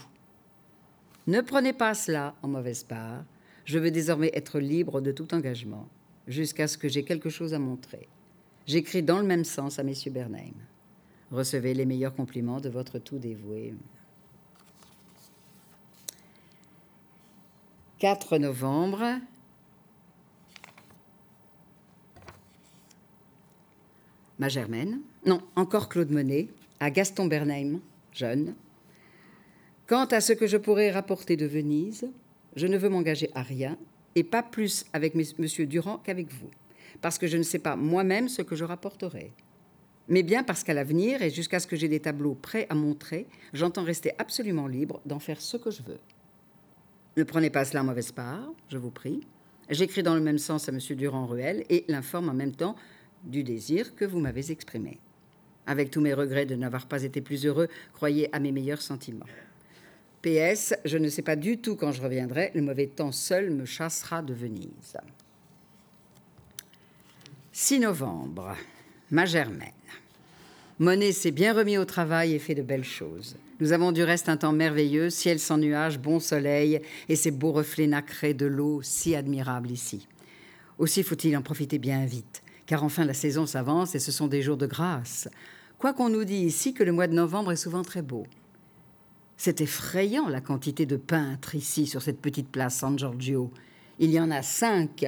Ne prenez pas cela en mauvaise part. Je veux désormais être libre de tout engagement, jusqu'à ce que j'ai quelque chose à montrer. J'écris dans le même sens à messieurs Bernheim. Recevez les meilleurs compliments de votre tout dévoué. 4 novembre ma Germaine, non, encore Claude Monet, à Gaston Bernheim, jeune. Quant à ce que je pourrais rapporter de Venise, je ne veux m'engager à rien, et pas plus avec M. Durand qu'avec vous, parce que je ne sais pas moi-même ce que je rapporterai. Mais bien parce qu'à l'avenir, et jusqu'à ce que j'ai des tableaux prêts à montrer, j'entends rester absolument libre d'en faire ce que je veux. Ne prenez pas cela en mauvaise part, je vous prie. J'écris dans le même sens à M. Durand-Ruel et l'informe en même temps du désir que vous m'avez exprimé. Avec tous mes regrets de n'avoir pas été plus heureux, croyez à mes meilleurs sentiments. PS, je ne sais pas du tout quand je reviendrai, le mauvais temps seul me chassera de Venise. 6 novembre, ma. Monet s'est bien remis au travail et fait de belles choses. Nous avons du reste un temps merveilleux, ciel sans nuages, bon soleil et ces beaux reflets nacrés de l'eau si admirables ici. Aussi faut-il en profiter bien vite car enfin la saison s'avance et ce sont des jours de grâce. Quoi qu'on nous dit ici que le mois de novembre est souvent très beau. C'est effrayant la quantité de peintres ici sur cette petite place San Giorgio. Il y en a cinq,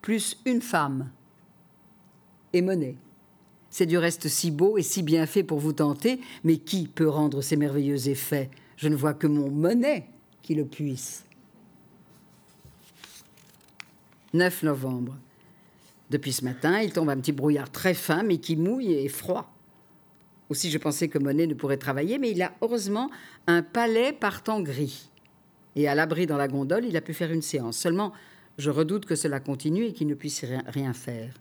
plus une femme. Et Monet. C'est du reste si beau et si bien fait pour vous tenter, mais qui peut rendre ces merveilleux effets? Je ne vois que mon Monet qui le puisse. 9 novembre. Depuis ce matin, il tombe un petit brouillard très fin, mais qui mouille et froid. Aussi, je pensais que Monet ne pourrait travailler, mais il a heureusement un palais partant gris. Et à l'abri dans la gondole, il a pu faire une séance. Seulement, je redoute que cela continue et qu'il ne puisse rien faire.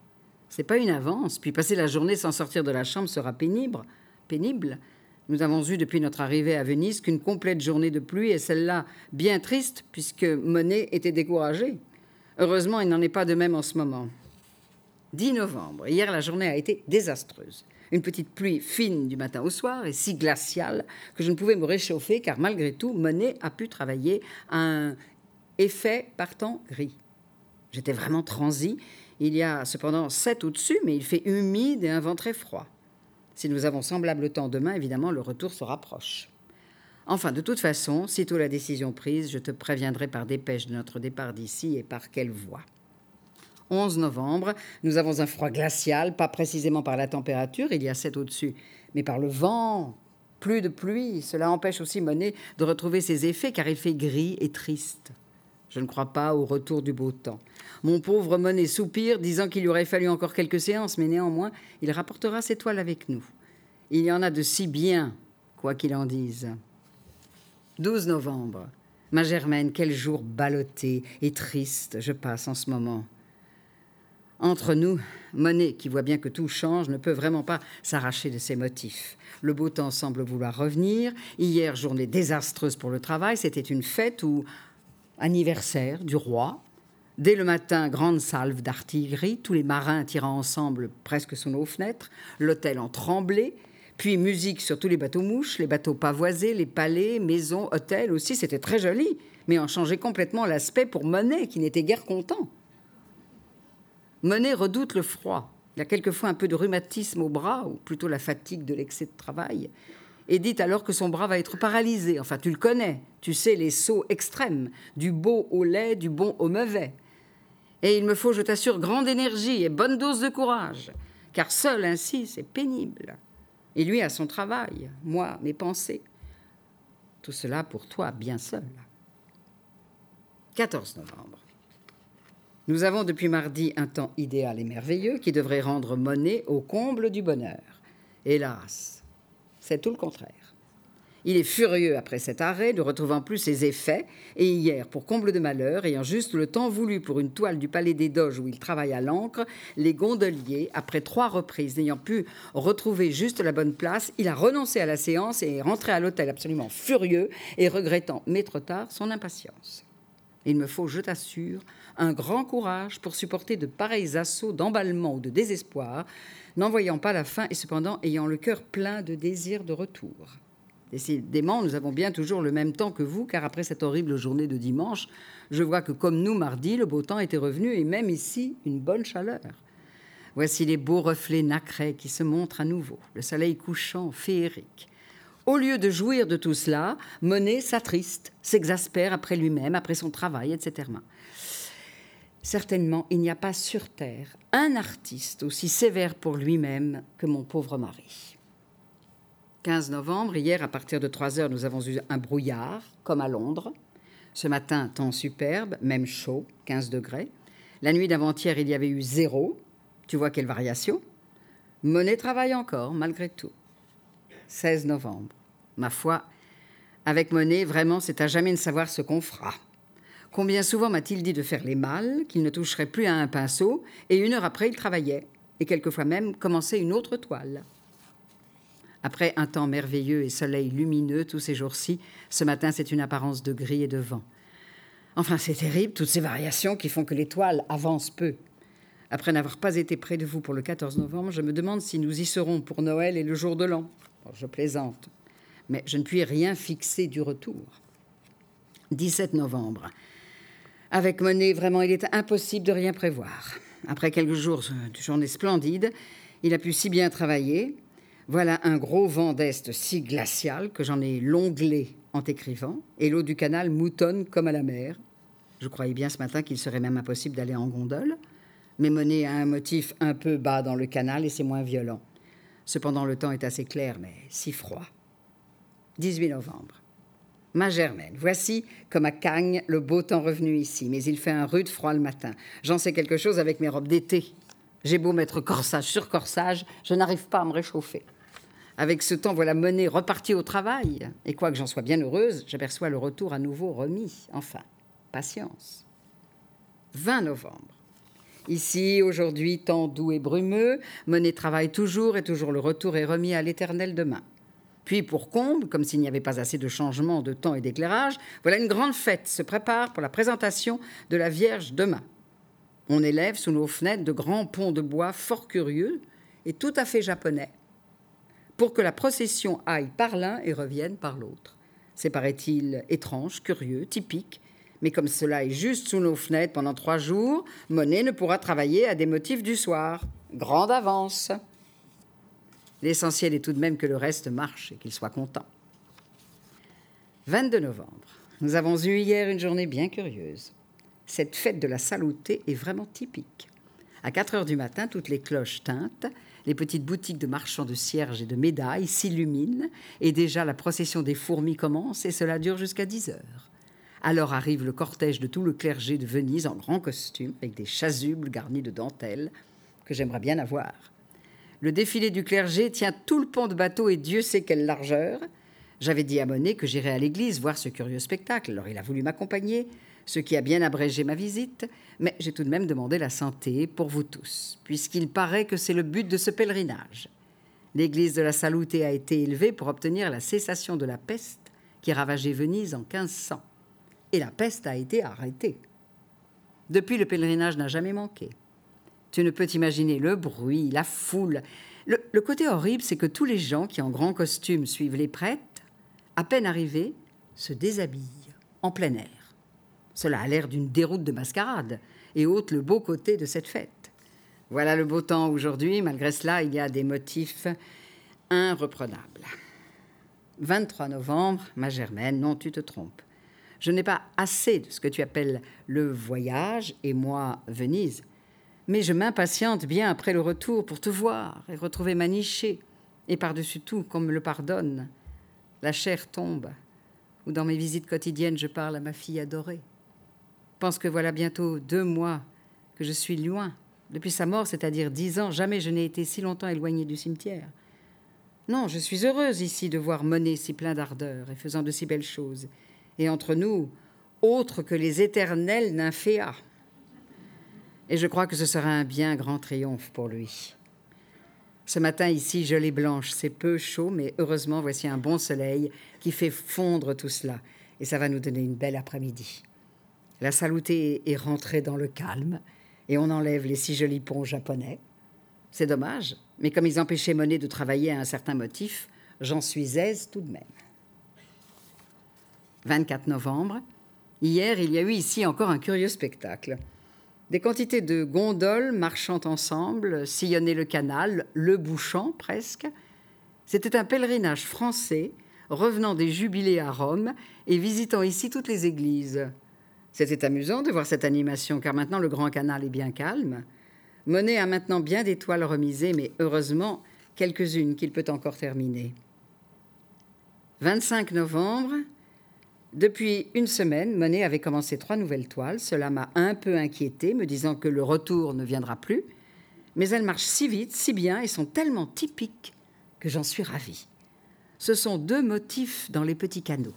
C'est pas une avance. Puis passer la journée sans sortir de la chambre sera pénible. Pénible. Nous avons eu depuis notre arrivée à Venise qu'une complète journée de pluie et celle-là bien triste puisque Monet était découragé. Heureusement, il n'en est pas de même en ce moment. 10 novembre. Hier, la journée a été désastreuse. Une petite pluie fine du matin au soir et si glaciale que je ne pouvais me réchauffer car malgré tout, Monet a pu travailler à un effet partant gris. J'étais vraiment transi il y a cependant sept au-dessus, mais il fait humide et un vent très froid. Si nous avons semblable temps demain, évidemment, le retour se rapproche. Enfin, de toute façon, sitôt la décision prise, je te préviendrai par dépêche de notre départ d'ici et par quelle voie. 11 novembre, nous avons un froid glacial, pas précisément par la température, il y a 7 au-dessus, mais par le vent. Plus de pluie, cela empêche aussi Monet de retrouver ses effets car il fait gris et triste. Je ne crois pas au retour du beau temps. Mon pauvre Monet soupire, disant qu'il lui aurait fallu encore quelques séances, mais néanmoins, il rapportera ses toiles avec nous. Il y en a de si bien, quoi qu'il en dise. 12 novembre. Ma Germaine, quel jour ballotté et triste je passe en ce moment. Entre nous, Monet, qui voit bien que tout change, ne peut vraiment pas s'arracher de ses motifs. Le beau temps semble vouloir revenir. Hier, journée désastreuse pour le travail, c'était une fête où anniversaire du roi. Dès le matin, grande salve d'artillerie, tous les marins tirant ensemble presque sous nos fenêtres, l'hôtel en tremblait, puis musique sur tous les bateaux mouches, les bateaux pavoisés, les palais, maisons, hôtels aussi, c'était très joli, mais en changeait complètement l'aspect pour Monet, qui n'était guère content. Monet redoute le froid. Il a quelquefois un peu de rhumatisme au bras, ou plutôt la fatigue de l'excès de travail et dit alors que son bras va être paralysé. Enfin, tu le connais, tu sais les sauts extrêmes, du beau au laid, du bon au mauvais. Et il me faut, je t'assure, grande énergie et bonne dose de courage, car seul ainsi, c'est pénible. Et lui a son travail, moi, mes pensées. Tout cela pour toi, bien seul. 14 novembre. Nous avons depuis mardi un temps idéal et merveilleux qui devrait rendre monnaie au comble du bonheur. Hélas, c'est tout le contraire. Il est furieux après cet arrêt, ne retrouvant plus ses effets, et hier, pour comble de malheur, ayant juste le temps voulu pour une toile du Palais des Doges où il travaille à l'encre, les gondoliers, après trois reprises, n'ayant pu retrouver juste la bonne place, il a renoncé à la séance et est rentré à l'hôtel absolument furieux et regrettant, mais trop tard, son impatience. Il me faut, je t'assure, un grand courage pour supporter de pareils assauts d'emballement ou de désespoir, n'en voyant pas la fin et cependant ayant le cœur plein de désir de retour. Décidément, nous avons bien toujours le même temps que vous, car après cette horrible journée de dimanche, je vois que comme nous, mardi, le beau temps était revenu et même ici, une bonne chaleur. Voici les beaux reflets nacrés qui se montrent à nouveau, le soleil couchant, féerique. Au lieu de jouir de tout cela, Monet s'attriste, s'exaspère après lui-même, après son travail, etc. Certainement, il n'y a pas sur Terre un artiste aussi sévère pour lui-même que mon pauvre mari. 15 novembre, hier, à partir de 3 heures, nous avons eu un brouillard, comme à Londres. Ce matin, temps superbe, même chaud, 15 degrés. La nuit d'avant-hier, il y avait eu zéro. Tu vois quelle variation Monet travaille encore, malgré tout. 16 novembre. Ma foi, avec Monet, vraiment, c'est à jamais de savoir ce qu'on fera. Combien souvent m'a-t-il dit de faire les mâles, qu'il ne toucherait plus à un pinceau, et une heure après, il travaillait, et quelquefois même commençait une autre toile. Après un temps merveilleux et soleil lumineux tous ces jours-ci, ce matin, c'est une apparence de gris et de vent. Enfin, c'est terrible, toutes ces variations qui font que les toiles avancent peu. Après n'avoir pas été près de vous pour le 14 novembre, je me demande si nous y serons pour Noël et le jour de l'an. je plaisante, mais je ne puis rien fixer du retour. 17 novembre. Avec Monet, vraiment, il est impossible de rien prévoir. Après quelques jours de journée splendide, il a pu si bien travailler. Voilà un gros vent d'Est si glacial que j'en ai longlé en t'écrivant, et l'eau du canal moutonne comme à la mer. Je croyais bien ce matin qu'il serait même impossible d'aller en gondole, mais Monet a un motif un peu bas dans le canal et c'est moins violent. Cependant, le temps est assez clair, mais si froid. 18 novembre. Ma Germaine, voici comme à Cagnes le beau temps revenu ici, mais il fait un rude froid le matin. J'en sais quelque chose avec mes robes d'été. J'ai beau mettre corsage sur corsage, je n'arrive pas à me réchauffer. Avec ce temps, voilà Monnaie repartie au travail. Et quoique j'en sois bien heureuse, j'aperçois le retour à nouveau remis. Enfin, patience. 20 novembre. Ici, aujourd'hui, temps doux et brumeux, Monet travaille toujours et toujours le retour est remis à l'éternel demain. Puis, pour comble, comme s'il n'y avait pas assez de changement de temps et d'éclairage, voilà une grande fête se prépare pour la présentation de la Vierge demain. On élève sous nos fenêtres de grands ponts de bois fort curieux et tout à fait japonais, pour que la procession aille par l'un et revienne par l'autre. C'est, paraît-il, étrange, curieux, typique, mais comme cela est juste sous nos fenêtres pendant trois jours, Monet ne pourra travailler à des motifs du soir. Grande avance. L'essentiel est tout de même que le reste marche et qu'il soit content. 22 novembre. Nous avons eu hier une journée bien curieuse. Cette fête de la saluté est vraiment typique. À 4 heures du matin, toutes les cloches tintent, les petites boutiques de marchands de cierges et de médailles s'illuminent, et déjà la procession des fourmis commence, et cela dure jusqu'à 10 heures. Alors arrive le cortège de tout le clergé de Venise en grand costume, avec des chasubles garnis de dentelles, que j'aimerais bien avoir. Le défilé du clergé tient tout le pont de bateau et Dieu sait quelle largeur. J'avais dit à Monet que j'irais à l'église voir ce curieux spectacle, alors il a voulu m'accompagner, ce qui a bien abrégé ma visite, mais j'ai tout de même demandé la santé pour vous tous, puisqu'il paraît que c'est le but de ce pèlerinage. L'église de la Saluté a été élevée pour obtenir la cessation de la peste qui ravageait Venise en 1500. Et la peste a été arrêtée. Depuis, le pèlerinage n'a jamais manqué. Tu ne peux t'imaginer le bruit, la foule. Le, côté horrible, c'est que tous les gens qui en grand costume suivent les prêtres, à peine arrivés, se déshabillent en plein air. Cela a l'air d'une déroute de mascarade et ôte le beau côté de cette fête. Voilà le beau temps aujourd'hui, malgré cela, il y a des motifs irreprenables. 23 novembre, ma Germaine, non, tu te trompes. Je n'ai pas assez de ce que tu appelles le voyage, et moi, Venise, mais je m'impatiente bien après le retour pour te voir et retrouver ma nichée, et par-dessus tout qu'on me le pardonne. La chair tombe, ou dans mes visites quotidiennes je parle à ma fille adorée. Pense que voilà bientôt deux mois que je suis loin. Depuis sa mort, c'est-à-dire dix ans, jamais je n'ai été si longtemps éloignée du cimetière. Non, je suis heureuse ici de voir Monet si plein d'ardeur et faisant de si belles choses. Et entre nous, autres que les éternels nymphéas et je crois que ce sera un bien grand triomphe pour lui. Ce matin ici, gelée blanche, c'est peu chaud, mais heureusement, voici un bon soleil qui fait fondre tout cela, et ça va nous donner une belle après-midi. La saluté est rentrée dans le calme, et on enlève les si jolis ponts japonais. C'est dommage, mais comme ils empêchaient Monet de travailler à un certain motif, j'en suis aise tout de même. 24 novembre. Hier, il y a eu ici encore un curieux spectacle. Des quantités de gondoles marchant ensemble sillonnaient le canal, le bouchant presque. C'était un pèlerinage français revenant des jubilés à Rome et visitant ici toutes les églises. C'était amusant de voir cette animation car maintenant le grand canal est bien calme. Monet a maintenant bien d'étoiles remisées, mais heureusement quelques-unes qu'il peut encore terminer. 25 novembre, depuis une semaine, Monet avait commencé trois nouvelles toiles. Cela m'a un peu inquiété, me disant que le retour ne viendra plus. Mais elles marchent si vite, si bien et sont tellement typiques que j'en suis ravie. Ce sont deux motifs dans les petits canaux.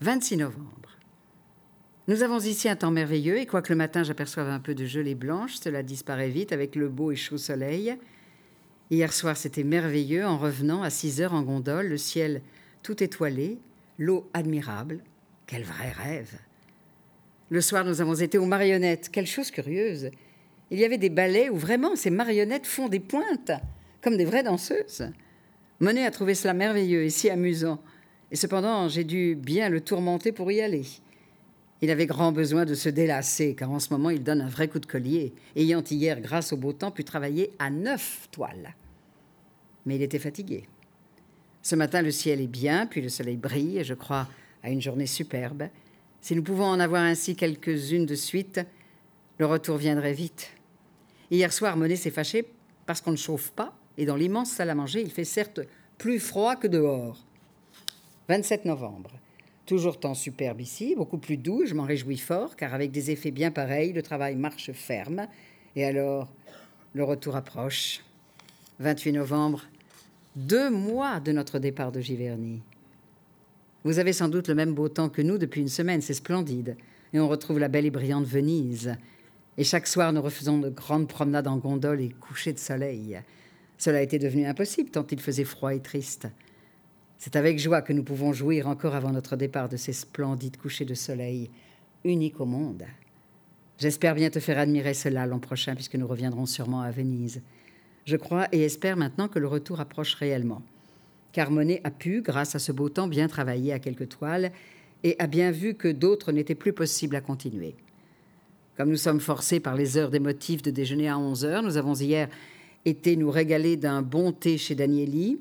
26 novembre. Nous avons ici un temps merveilleux et quoique le matin j'aperçoive un peu de gelée blanche, cela disparaît vite avec le beau et chaud soleil. Hier soir c'était merveilleux en revenant à 6 heures en gondole, le ciel tout étoilé, l'eau admirable. Quel vrai rêve. Le soir, nous avons été aux marionnettes. Quelle chose curieuse. Il y avait des ballets où vraiment ces marionnettes font des pointes, comme des vraies danseuses. Monet a trouvé cela merveilleux et si amusant. Et cependant, j'ai dû bien le tourmenter pour y aller. Il avait grand besoin de se délasser, car en ce moment, il donne un vrai coup de collier, ayant hier, grâce au beau temps, pu travailler à neuf toiles. Mais il était fatigué. Ce matin, le ciel est bien, puis le soleil brille, et je crois à une journée superbe. Si nous pouvons en avoir ainsi quelques-unes de suite, le retour viendrait vite. Hier soir, Monet s'est fâché parce qu'on ne chauffe pas, et dans l'immense salle à manger, il fait certes plus froid que dehors. 27 novembre. Toujours temps superbe ici, beaucoup plus doux, je m'en réjouis fort, car avec des effets bien pareils, le travail marche ferme. Et alors, le retour approche. 28 novembre, deux mois de notre départ de Giverny. Vous avez sans doute le même beau temps que nous depuis une semaine, c'est splendide. Et on retrouve la belle et brillante Venise. Et chaque soir, nous refaisons de grandes promenades en gondole et couchers de soleil. Cela était devenu impossible tant il faisait froid et triste. C'est avec joie que nous pouvons jouir encore avant notre départ de ces splendides couchers de soleil, uniques au monde. J'espère bien te faire admirer cela l'an prochain, puisque nous reviendrons sûrement à Venise. Je crois et espère maintenant que le retour approche réellement. Car Monet a pu, grâce à ce beau temps, bien travailler à quelques toiles et a bien vu que d'autres n'étaient plus possibles à continuer. Comme nous sommes forcés par les heures des motifs de déjeuner à 11 heures, nous avons hier été nous régaler d'un bon thé chez Danieli,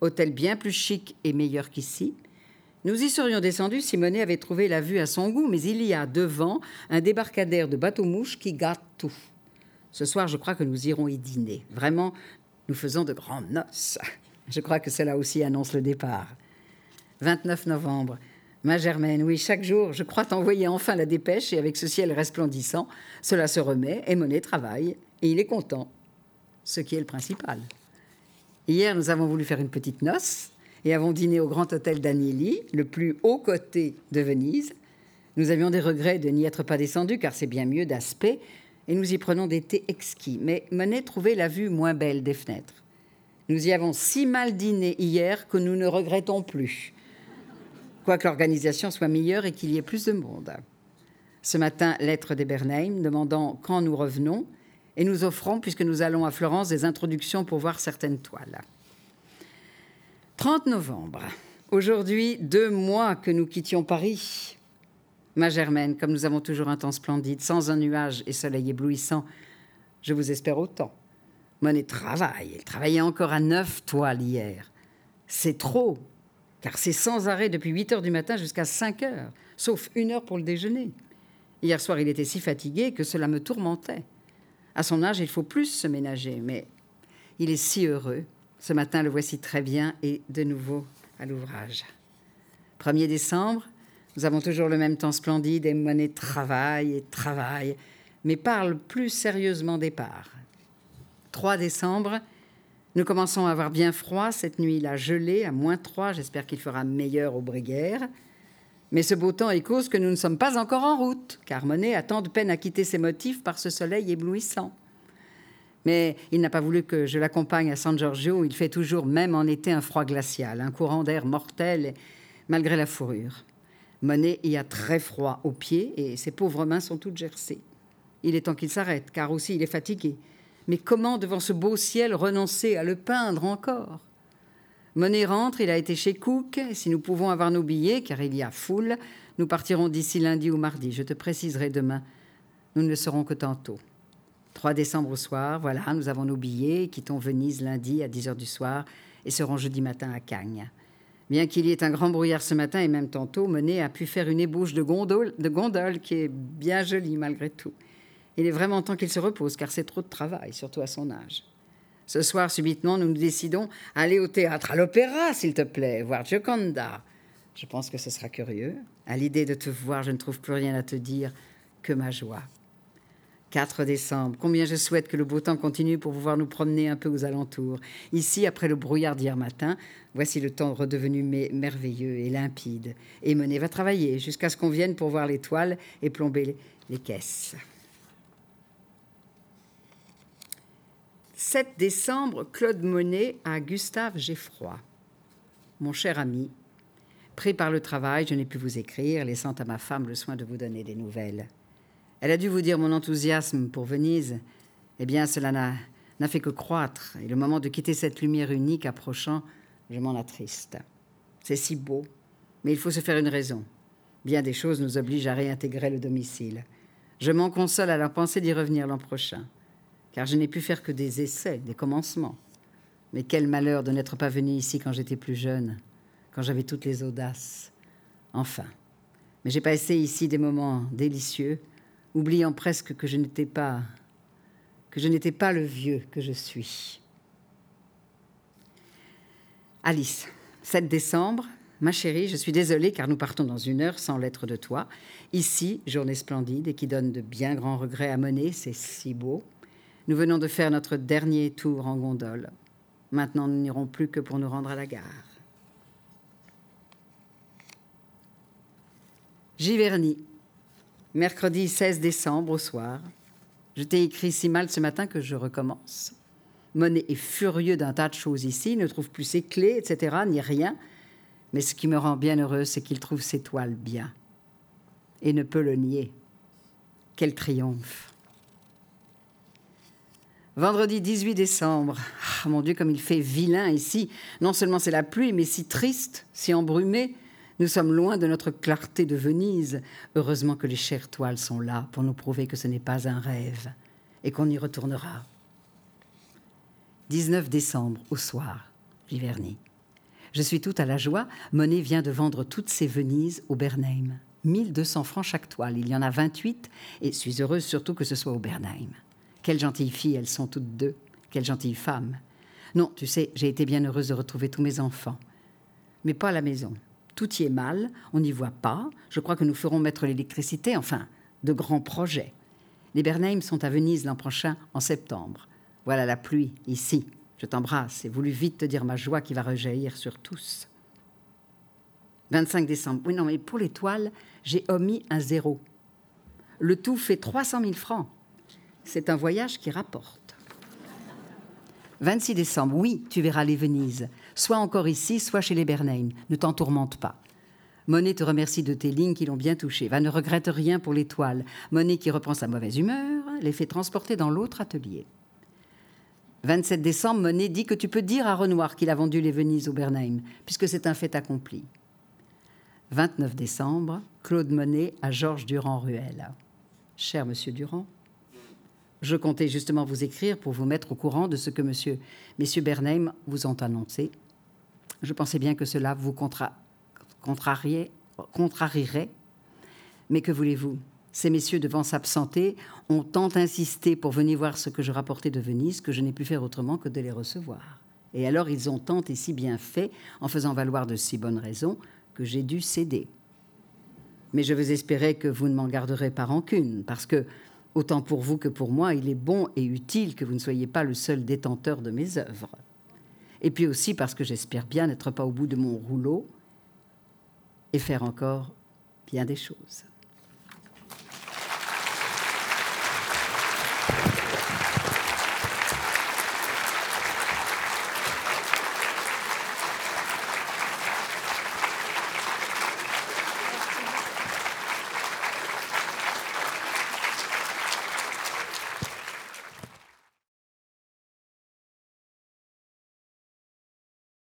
hôtel bien plus chic et meilleur qu'ici. Nous y serions descendus si Monet avait trouvé la vue à son goût, mais il y a devant un débarcadère de bateaux-mouches qui gâte tout. Ce soir, je crois que nous irons y dîner. Vraiment, nous faisons de grandes noces. Je crois que cela aussi annonce le départ. 29 novembre. Ma Germaine, oui, chaque jour, je crois t'envoyer enfin la dépêche et avec ce ciel resplendissant, cela se remet et Monet travaille et il est content, ce qui est le principal. Hier, nous avons voulu faire une petite noce et avons dîné au grand hôtel d'Agnelli, le plus haut côté de Venise. Nous avions des regrets de n'y être pas descendus car c'est bien mieux d'aspect et nous y prenons des thés exquis. Mais Monet trouvait la vue moins belle des fenêtres. Nous y avons si mal dîné hier que nous ne regrettons plus, quoique l'organisation soit meilleure et qu'il y ait plus de monde. Ce matin, lettre des Bernheim demandant quand nous revenons et nous offrons, puisque nous allons à Florence, des introductions pour voir certaines toiles. 30 novembre. Aujourd'hui, deux mois que nous quittions Paris. Ma Germaine, comme nous avons toujours un temps splendide, sans un nuage et soleil éblouissant, je vous espère autant. Monet travaille. Elle travaillait encore à neuf toiles hier. C'est trop, car c'est sans arrêt depuis 8 heures du matin jusqu'à 5 heures, sauf une heure pour le déjeuner. Hier soir, il était si fatigué que cela me tourmentait. À son âge, il faut plus se ménager, mais il est si heureux. Ce matin, le voici très bien et de nouveau à l'ouvrage. 1er décembre, nous avons toujours le même temps splendide et Monet travaille et travaille, mais parle plus sérieusement des parts. 3 décembre, nous commençons à avoir bien froid. Cette nuit, il a gelé à moins 3. J'espère qu'il fera meilleur au Briguères. Mais ce beau temps est cause que nous ne sommes pas encore en route, car Monet a tant de peine à quitter ses motifs par ce soleil éblouissant. Mais il n'a pas voulu que je l'accompagne à San Giorgio, il fait toujours, même en été, un froid glacial, un courant d'air mortel, malgré la fourrure. Monet y a très froid aux pieds et ses pauvres mains sont toutes gercées. Il est temps qu'il s'arrête, car aussi il est fatigué. Mais comment, devant ce beau ciel, renoncer à le peindre encore? Monet rentre, il a été chez Cook. Si nous pouvons avoir nos billets, car il y a foule, nous partirons d'ici lundi ou mardi. Je te préciserai demain. Nous ne le saurons que tantôt. 3 décembre au soir, voilà, nous avons nos billets, quittons Venise lundi à 10 heures du soir et serons jeudi matin à Cagnes. Bien qu'il y ait un grand brouillard ce matin et même tantôt, Monet a pu faire une ébauche de gondole, de gondole qui est bien jolie malgré tout. Il est vraiment temps qu'il se repose car c'est trop de travail, surtout à son âge. Ce soir, subitement, nous nous décidons à aller au théâtre, à l'opéra, s'il te plaît, voir Gioconda. Je pense que ce sera curieux. À l'idée de te voir, je ne trouve plus rien à te dire que ma joie. 4 décembre. Combien je souhaite que le beau temps continue pour pouvoir nous promener un peu aux alentours. Ici, après le brouillard d'hier matin, voici le temps redevenu merveilleux et limpide. Et Monet va travailler jusqu'à ce qu'on vienne pour voir les toiles et plomber les caisses. 7 décembre, Claude Monet à Gustave Geffroy. Mon cher ami, pris par le travail, je n'ai pu vous écrire, laissant à ma femme le soin de vous donner des nouvelles. Elle a dû vous dire mon enthousiasme pour Venise. Eh bien, cela n'a fait que croître, et le moment de quitter cette lumière unique approchant, je m'en attriste. C'est si beau, mais il faut se faire une raison. Bien des choses nous obligent à réintégrer le domicile. Je m'en console à la pensée d'y revenir l'an prochain car je n'ai pu faire que des essais, des commencements. Mais quel malheur de n'être pas venu ici quand j'étais plus jeune, quand j'avais toutes les audaces. Enfin. Mais j'ai passé ici des moments délicieux, oubliant presque que je n'étais pas le vieux que je suis. Alice, 7 décembre. Ma chérie, je suis désolée car nous partons dans une heure sans lettre de toi. Ici, journée splendide et qui donne de bien grands regrets à mener, c'est si beau. Nous venons de faire notre dernier tour en gondole. Maintenant, nous n'irons plus que pour nous rendre à la gare. Giverny, mercredi 16 décembre au soir. Je t'ai écrit si mal ce matin que je recommence. Monet est furieux d'un tas de choses ici, ne trouve plus ses clés, etc., ni rien. Mais ce qui me rend bien heureuse, c'est qu'il trouve ses toiles bien. Et ne peut le nier. Quel triomphe. Vendredi 18 décembre. Ah, mon Dieu, comme il fait vilain ici. Non seulement c'est la pluie, mais si triste, si embrumé. Nous sommes loin de notre clarté de Venise. Heureusement que les chères toiles sont là pour nous prouver que ce n'est pas un rêve et qu'on y retournera. 19 décembre, au soir, Giverny. Je suis tout à la joie. Monet vient de vendre toutes ses Venises au Bernheim. 1200 francs chaque toile. Il y en a 28 et suis heureuse surtout que ce soit au Bernheim. Quelles gentilles filles elles sont toutes deux. Quelles gentilles femmes. Non, tu sais, j'ai été bien heureuse de retrouver tous mes enfants. Mais pas à la maison. Tout y est mal, on n'y voit pas. Je crois que nous ferons mettre l'électricité, enfin, de grands projets. Les Bernheim sont à Venise l'an prochain, en septembre. Voilà la pluie, ici. Je t'embrasse et voulu vite te dire ma joie qui va rejaillir sur tous. 25 décembre. Oui, non, mais pour l'étoile, j'ai omis un zéro. Le tout fait 300 000 francs. C'est un voyage qui rapporte. 26 décembre. Oui, tu verras les Venises. Soit encore ici, soit chez les Bernheim. Ne t'en tourmente pas. Monet te remercie de tes lignes qui l'ont bien touché. Va ne regrette rien pour l'étoile. Monet qui reprend sa mauvaise humeur, les fait transporter dans l'autre atelier. 27 décembre, Monet dit que tu peux dire à Renoir qu'il a vendu les Venises au Bernheim, puisque c'est un fait accompli. 29 décembre, Claude Monet à Georges Durand-Ruel. Cher monsieur Durand, je comptais justement vous écrire pour vous mettre au courant de ce que monsieur, messieurs Bernheim vous ont annoncé. Je pensais bien que cela vous contrarierait, mais que voulez-vous? Ces messieurs, devant s'absenter, ont tant insisté pour venir voir ce que je rapportais de Venise que je n'ai pu faire autrement que de les recevoir. Et alors ils ont tant et si bien fait, en faisant valoir de si bonnes raisons, que j'ai dû céder. Mais je veux espérer que vous ne m'en garderez pas rancune, parce que, autant pour vous que pour moi, il est bon et utile que vous ne soyez pas le seul détenteur de mes œuvres. Et puis aussi parce que j'espère bien n'être pas au bout de mon rouleau et faire encore bien des choses.